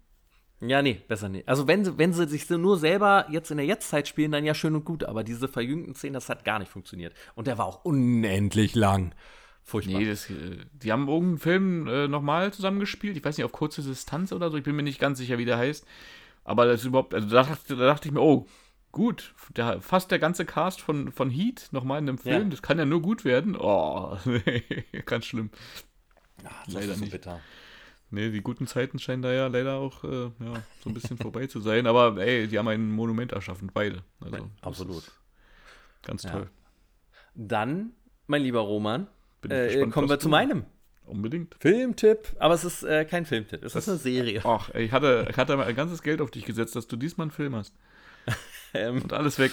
Ja, nee, besser nicht. Also wenn sie, wenn sie sich nur selber jetzt in der Jetztzeit spielen, dann ja schön und gut, aber diese verjüngten Szenen, das hat gar nicht funktioniert. Und der war auch unendlich lang. Furchtbar. Nee, das, äh, die haben irgendeinen Film äh, nochmal zusammengespielt. Ich weiß nicht, auf kurze Distanz oder so. Ich bin mir nicht ganz sicher, wie der heißt. Aber das ist überhaupt, also da dachte, da dachte ich mir, oh, gut, der, fast der ganze Cast von, von Heat nochmal in einem Film, Ja. das kann ja nur gut werden. Oh, <laughs> ganz schlimm. Ah, das leider ist so nicht. bitter. Nee, die guten Zeiten scheinen da ja leider auch äh, ja, so ein bisschen <laughs> vorbei zu sein. Aber ey, die haben ein Monument erschaffen, beide. Also, Absolut. Ganz Ja. toll. Dann, mein lieber Roman, äh, gespannt, kommen wir zu meinem Unbedingt. Filmtipp. Aber es ist äh, kein Filmtipp, es ist eine Serie. Ach, ich hatte, ich hatte mein ganzes Geld auf dich gesetzt, dass du diesmal einen Film hast. <laughs> Ähm, Und alles weg.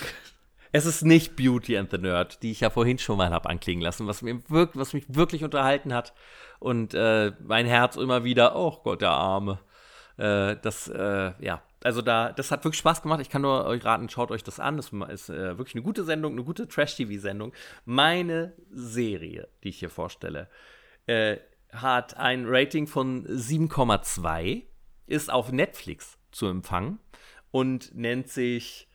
Es ist nicht Beauty and the Nerd, die ich ja vorhin schon mal habe anklingen lassen, was, mir wirk was mich wirklich unterhalten hat. Und äh, mein Herz immer wieder, oh Gott, der Arme. Äh, das, äh, ja, also da, das hat wirklich Spaß gemacht. Ich kann nur euch raten, schaut euch das an. Das ist äh, wirklich eine gute Sendung, eine gute Trash-TV-Sendung. Meine Serie, die ich hier vorstelle, äh, hat ein Rating von 7,2, ist auf Netflix zu empfangen und nennt sich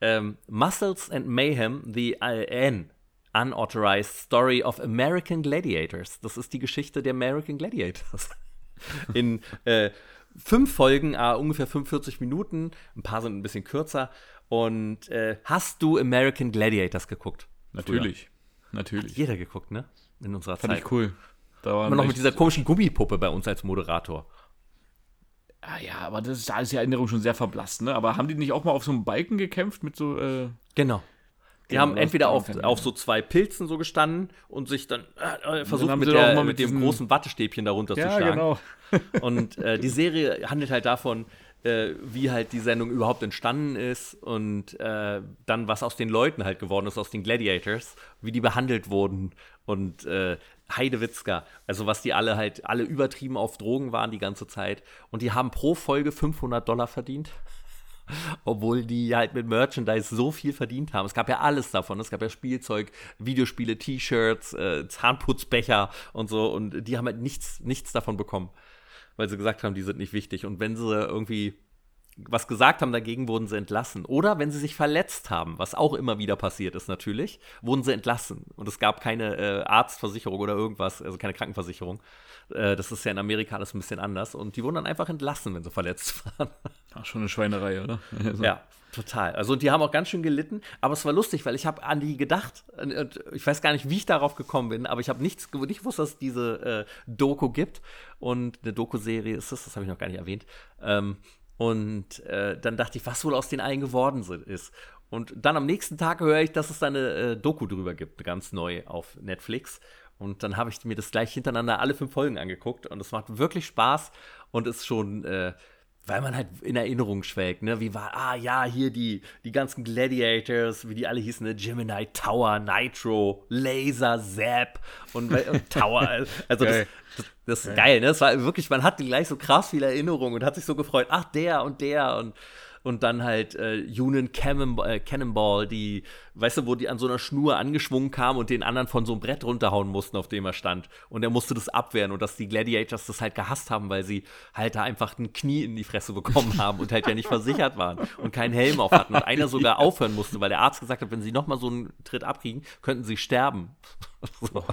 ähm, Muscles and Mayhem, the N. Unauthorized Story of American Gladiators. Das ist die Geschichte der American Gladiators. <laughs> In äh, fünf Folgen, äh, ungefähr 45 Minuten. Ein paar sind ein bisschen kürzer. Und äh, hast du American Gladiators geguckt? Natürlich. Früher? Natürlich. Hat jeder geguckt, ne? In unserer Fand Zeit. ich cool. Da war Immer noch mit dieser komischen Gummipuppe bei uns als Moderator. Ah ja, aber das ist, da ist die Erinnerung schon sehr verblasst, ne? Aber haben die nicht auch mal auf so einem Balken gekämpft mit so. Äh, Genau. Die Ja, haben entweder auf, auf so zwei Pilzen so gestanden und sich dann äh, versucht haben mit, der, mit, dem großen Wattestäbchen darunter zu ja, schlagen. genau. <laughs> Und äh, die Serie handelt halt davon, äh, wie halt die Sendung überhaupt entstanden ist und äh, dann, was aus den Leuten halt geworden ist, aus den Gladiators, wie die behandelt wurden und äh, Heidewitzka, also was die alle halt, alle übertrieben auf Drogen waren die ganze Zeit und die haben pro Folge 500 Dollar verdient. Obwohl die halt mit Merchandise so viel verdient haben. Es gab ja alles davon. Es gab ja Spielzeug, Videospiele, T-Shirts, äh, Zahnputzbecher und so. Und die haben halt nichts, nichts davon bekommen weil sie gesagt haben, die sind nicht wichtig. Und wenn sie irgendwie was gesagt haben, dagegen wurden sie entlassen. Oder wenn sie sich verletzt haben, was auch immer wieder passiert ist natürlich, wurden sie entlassen. Und es gab keine äh, Arztversicherung oder irgendwas, also keine Krankenversicherung. Äh, das ist ja in Amerika alles ein bisschen anders. Und die wurden dann einfach entlassen, wenn sie verletzt <laughs> waren. Ach, schon eine Schweinerei, oder? Also, Ja, total. Also und die haben auch ganz schön gelitten, aber es war lustig, weil ich habe an die gedacht. Und ich weiß gar nicht, wie ich darauf gekommen bin, aber ich habe nichts nicht gewusst, dass es diese äh, Doku gibt. Und eine Doku-Serie ist es, das habe ich noch gar nicht erwähnt. Ähm, und äh, dann dachte ich, was wohl aus den allen geworden ist. Und dann am nächsten Tag höre ich, dass es da eine äh, Doku drüber gibt, ganz neu auf Netflix. Und dann habe ich mir das gleich hintereinander alle fünf Folgen angeguckt und es macht wirklich Spaß und ist schon, äh, weil man halt in Erinnerung schwelgt, ne? Wie war, ah ja, hier die, die ganzen Gladiators, wie die alle hießen, ne? Gemini, Tower, Nitro, Laser, Zap und, und Tower. <laughs> Also das, Geil. das, das ist geil, ne? Das war wirklich, man hatte gleich so krass viele Erinnerungen und hat sich so gefreut, ach, der und der und und dann halt äh, Union Cannonball, äh, Cannonball, die, weißt du, wo die an so einer Schnur angeschwungen kamen und den anderen von so einem Brett runterhauen mussten, auf dem er stand. Und er musste das abwehren und dass die Gladiators das halt gehasst haben, weil sie halt da einfach ein Knie in die Fresse bekommen <laughs> haben und halt ja nicht versichert waren und keinen Helm auf hatten. Und einer sogar <laughs> aufhören musste, weil der Arzt gesagt hat, wenn sie nochmal so einen Tritt abkriegen, könnten sie sterben. <laughs> so.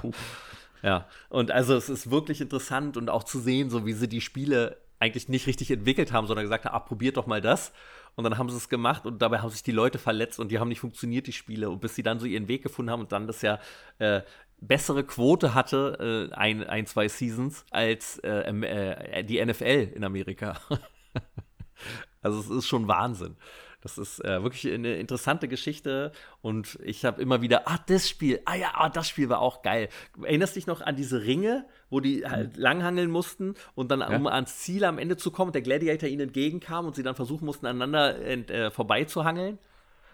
Ja, und also es ist wirklich interessant und auch zu sehen, so wie sie die Spiele eigentlich nicht richtig entwickelt haben, sondern gesagt haben, ah, probiert doch mal das. Und dann haben sie es gemacht und dabei haben sich die Leute verletzt und die haben nicht funktioniert, die Spiele. Und bis sie dann so ihren Weg gefunden haben und dann das ja äh, bessere Quote hatte, äh, ein, ein, zwei Seasons, als äh, äh, die NFL in Amerika. <laughs> also es ist schon Wahnsinn. Das ist äh, wirklich eine interessante Geschichte und ich habe immer wieder, ah, das Spiel, ah ja, ah, das Spiel war auch geil. Erinnerst dich noch an diese Ringe, wo die halt langhangeln mussten und dann, um ans Ziel am Ende zu kommen, der Gladiator ihnen entgegenkam und sie dann versuchen mussten, aneinander äh, vorbeizuhangeln?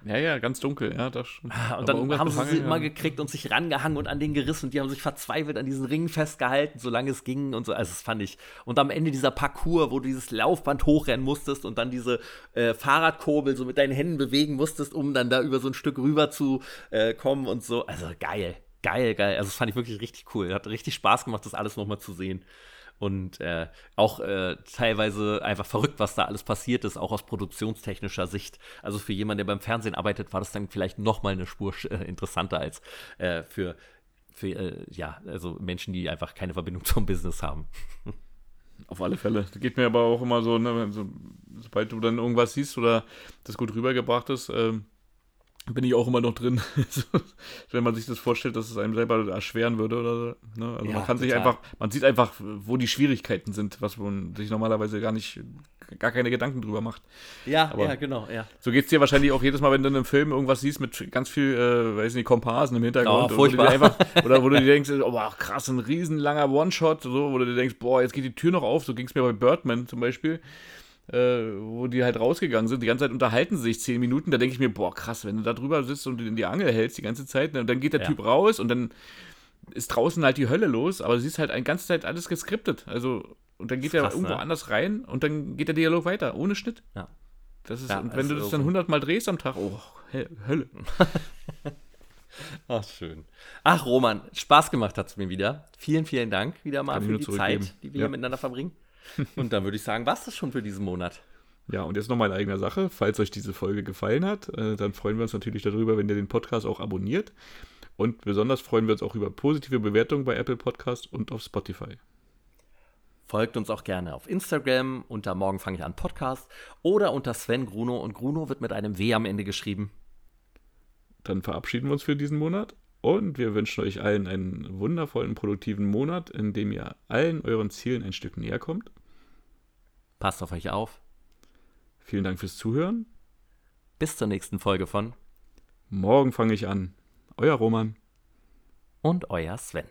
Ja, ja, ganz dunkel, ja, das stimmt. Ah, Und dann haben sie befangen, sie immer ja. gekriegt und sich rangehangen und an den gerissen und die haben sich verzweifelt an diesen Ringen festgehalten, solange es ging und so. Also das fand ich. Und am Ende dieser Parcours, wo du dieses Laufband hochrennen musstest und dann diese äh, Fahrradkurbel so mit deinen Händen bewegen musstest, um dann da über so ein Stück rüber zu äh, kommen und so. Also geil, geil, geil. Also das fand ich wirklich richtig cool. Hat richtig Spaß gemacht, das alles nochmal zu sehen. Und äh, auch äh, teilweise einfach verrückt, was da alles passiert ist, auch aus produktionstechnischer Sicht. Also für jemanden, der beim Fernsehen arbeitet, war das dann vielleicht noch mal eine Spur äh, interessanter als äh, für, für äh, ja, also Menschen, die einfach keine Verbindung <laughs> zum Business haben. Auf alle Fälle. Das geht mir aber auch immer so, ne, so, sobald du dann irgendwas siehst oder das gut rübergebracht ist, ähm, bin ich auch immer noch drin. <laughs> Wenn man sich das vorstellt, dass es einem selber erschweren würde oder so. Ne? Also Ja, man kann sich total. einfach, man sieht einfach, wo die Schwierigkeiten sind, was man sich normalerweise gar nicht, gar keine Gedanken drüber macht. Ja, Aber- ja, genau, ja. So geht es dir wahrscheinlich auch jedes Mal, wenn du in einem Film irgendwas siehst mit ganz viel, äh, weiß nicht, Komparsen im Hintergrund. Oh, wo furchtbar. einfach, <laughs> oder wo du dir denkst, oh krass, ein riesenlanger One-Shot, so, wo du dir denkst, boah, jetzt geht die Tür noch auf. So ging es mir bei Birdman zum Beispiel. Äh, wo die halt rausgegangen sind, die ganze Zeit unterhalten sie sich zehn Minuten, da denke ich mir, boah, krass, wenn du da drüber sitzt und in die Angel hältst die ganze Zeit, ne, und dann geht der Ja. Typ raus und dann ist draußen halt die Hölle los, aber du siehst halt die ganze Zeit alles geskriptet. Also, und dann geht er Krass, irgendwo ne? anders rein und dann geht der Dialog weiter, ohne Schnitt. Ja. Das ist, Ja, und wenn du das dann so- 100 Mal drehst am Tag, oh, Hö- Hölle. <laughs> Ach, schön. Ach, Roman, Spaß gemacht hat es mir wieder. Vielen, vielen Dank wieder mal Kann für die. Zeit, die wir Ja. hier miteinander verbringen. <laughs> Und dann würde ich sagen, was das schon für diesen Monat. Ja, und jetzt nochmal in eigener Sache. Falls euch diese Folge gefallen hat, äh, dann freuen wir uns natürlich darüber, wenn ihr den Podcast auch abonniert. Und besonders freuen wir uns auch über positive Bewertungen bei Apple Podcast und auf Spotify. Folgt uns auch gerne auf Instagram unter Morgen fange ich an Podcast oder unter Sven Gruno und Gruno wird mit einem W am Ende geschrieben. Dann verabschieden wir uns für diesen Monat und wir wünschen euch allen einen wundervollen, produktiven Monat, in dem ihr allen euren Zielen ein Stück näher kommt. Passt auf euch auf. Vielen Dank fürs Zuhören. Bis zur nächsten Folge von Morgen fange ich an. Euer Roman. und euer Sven.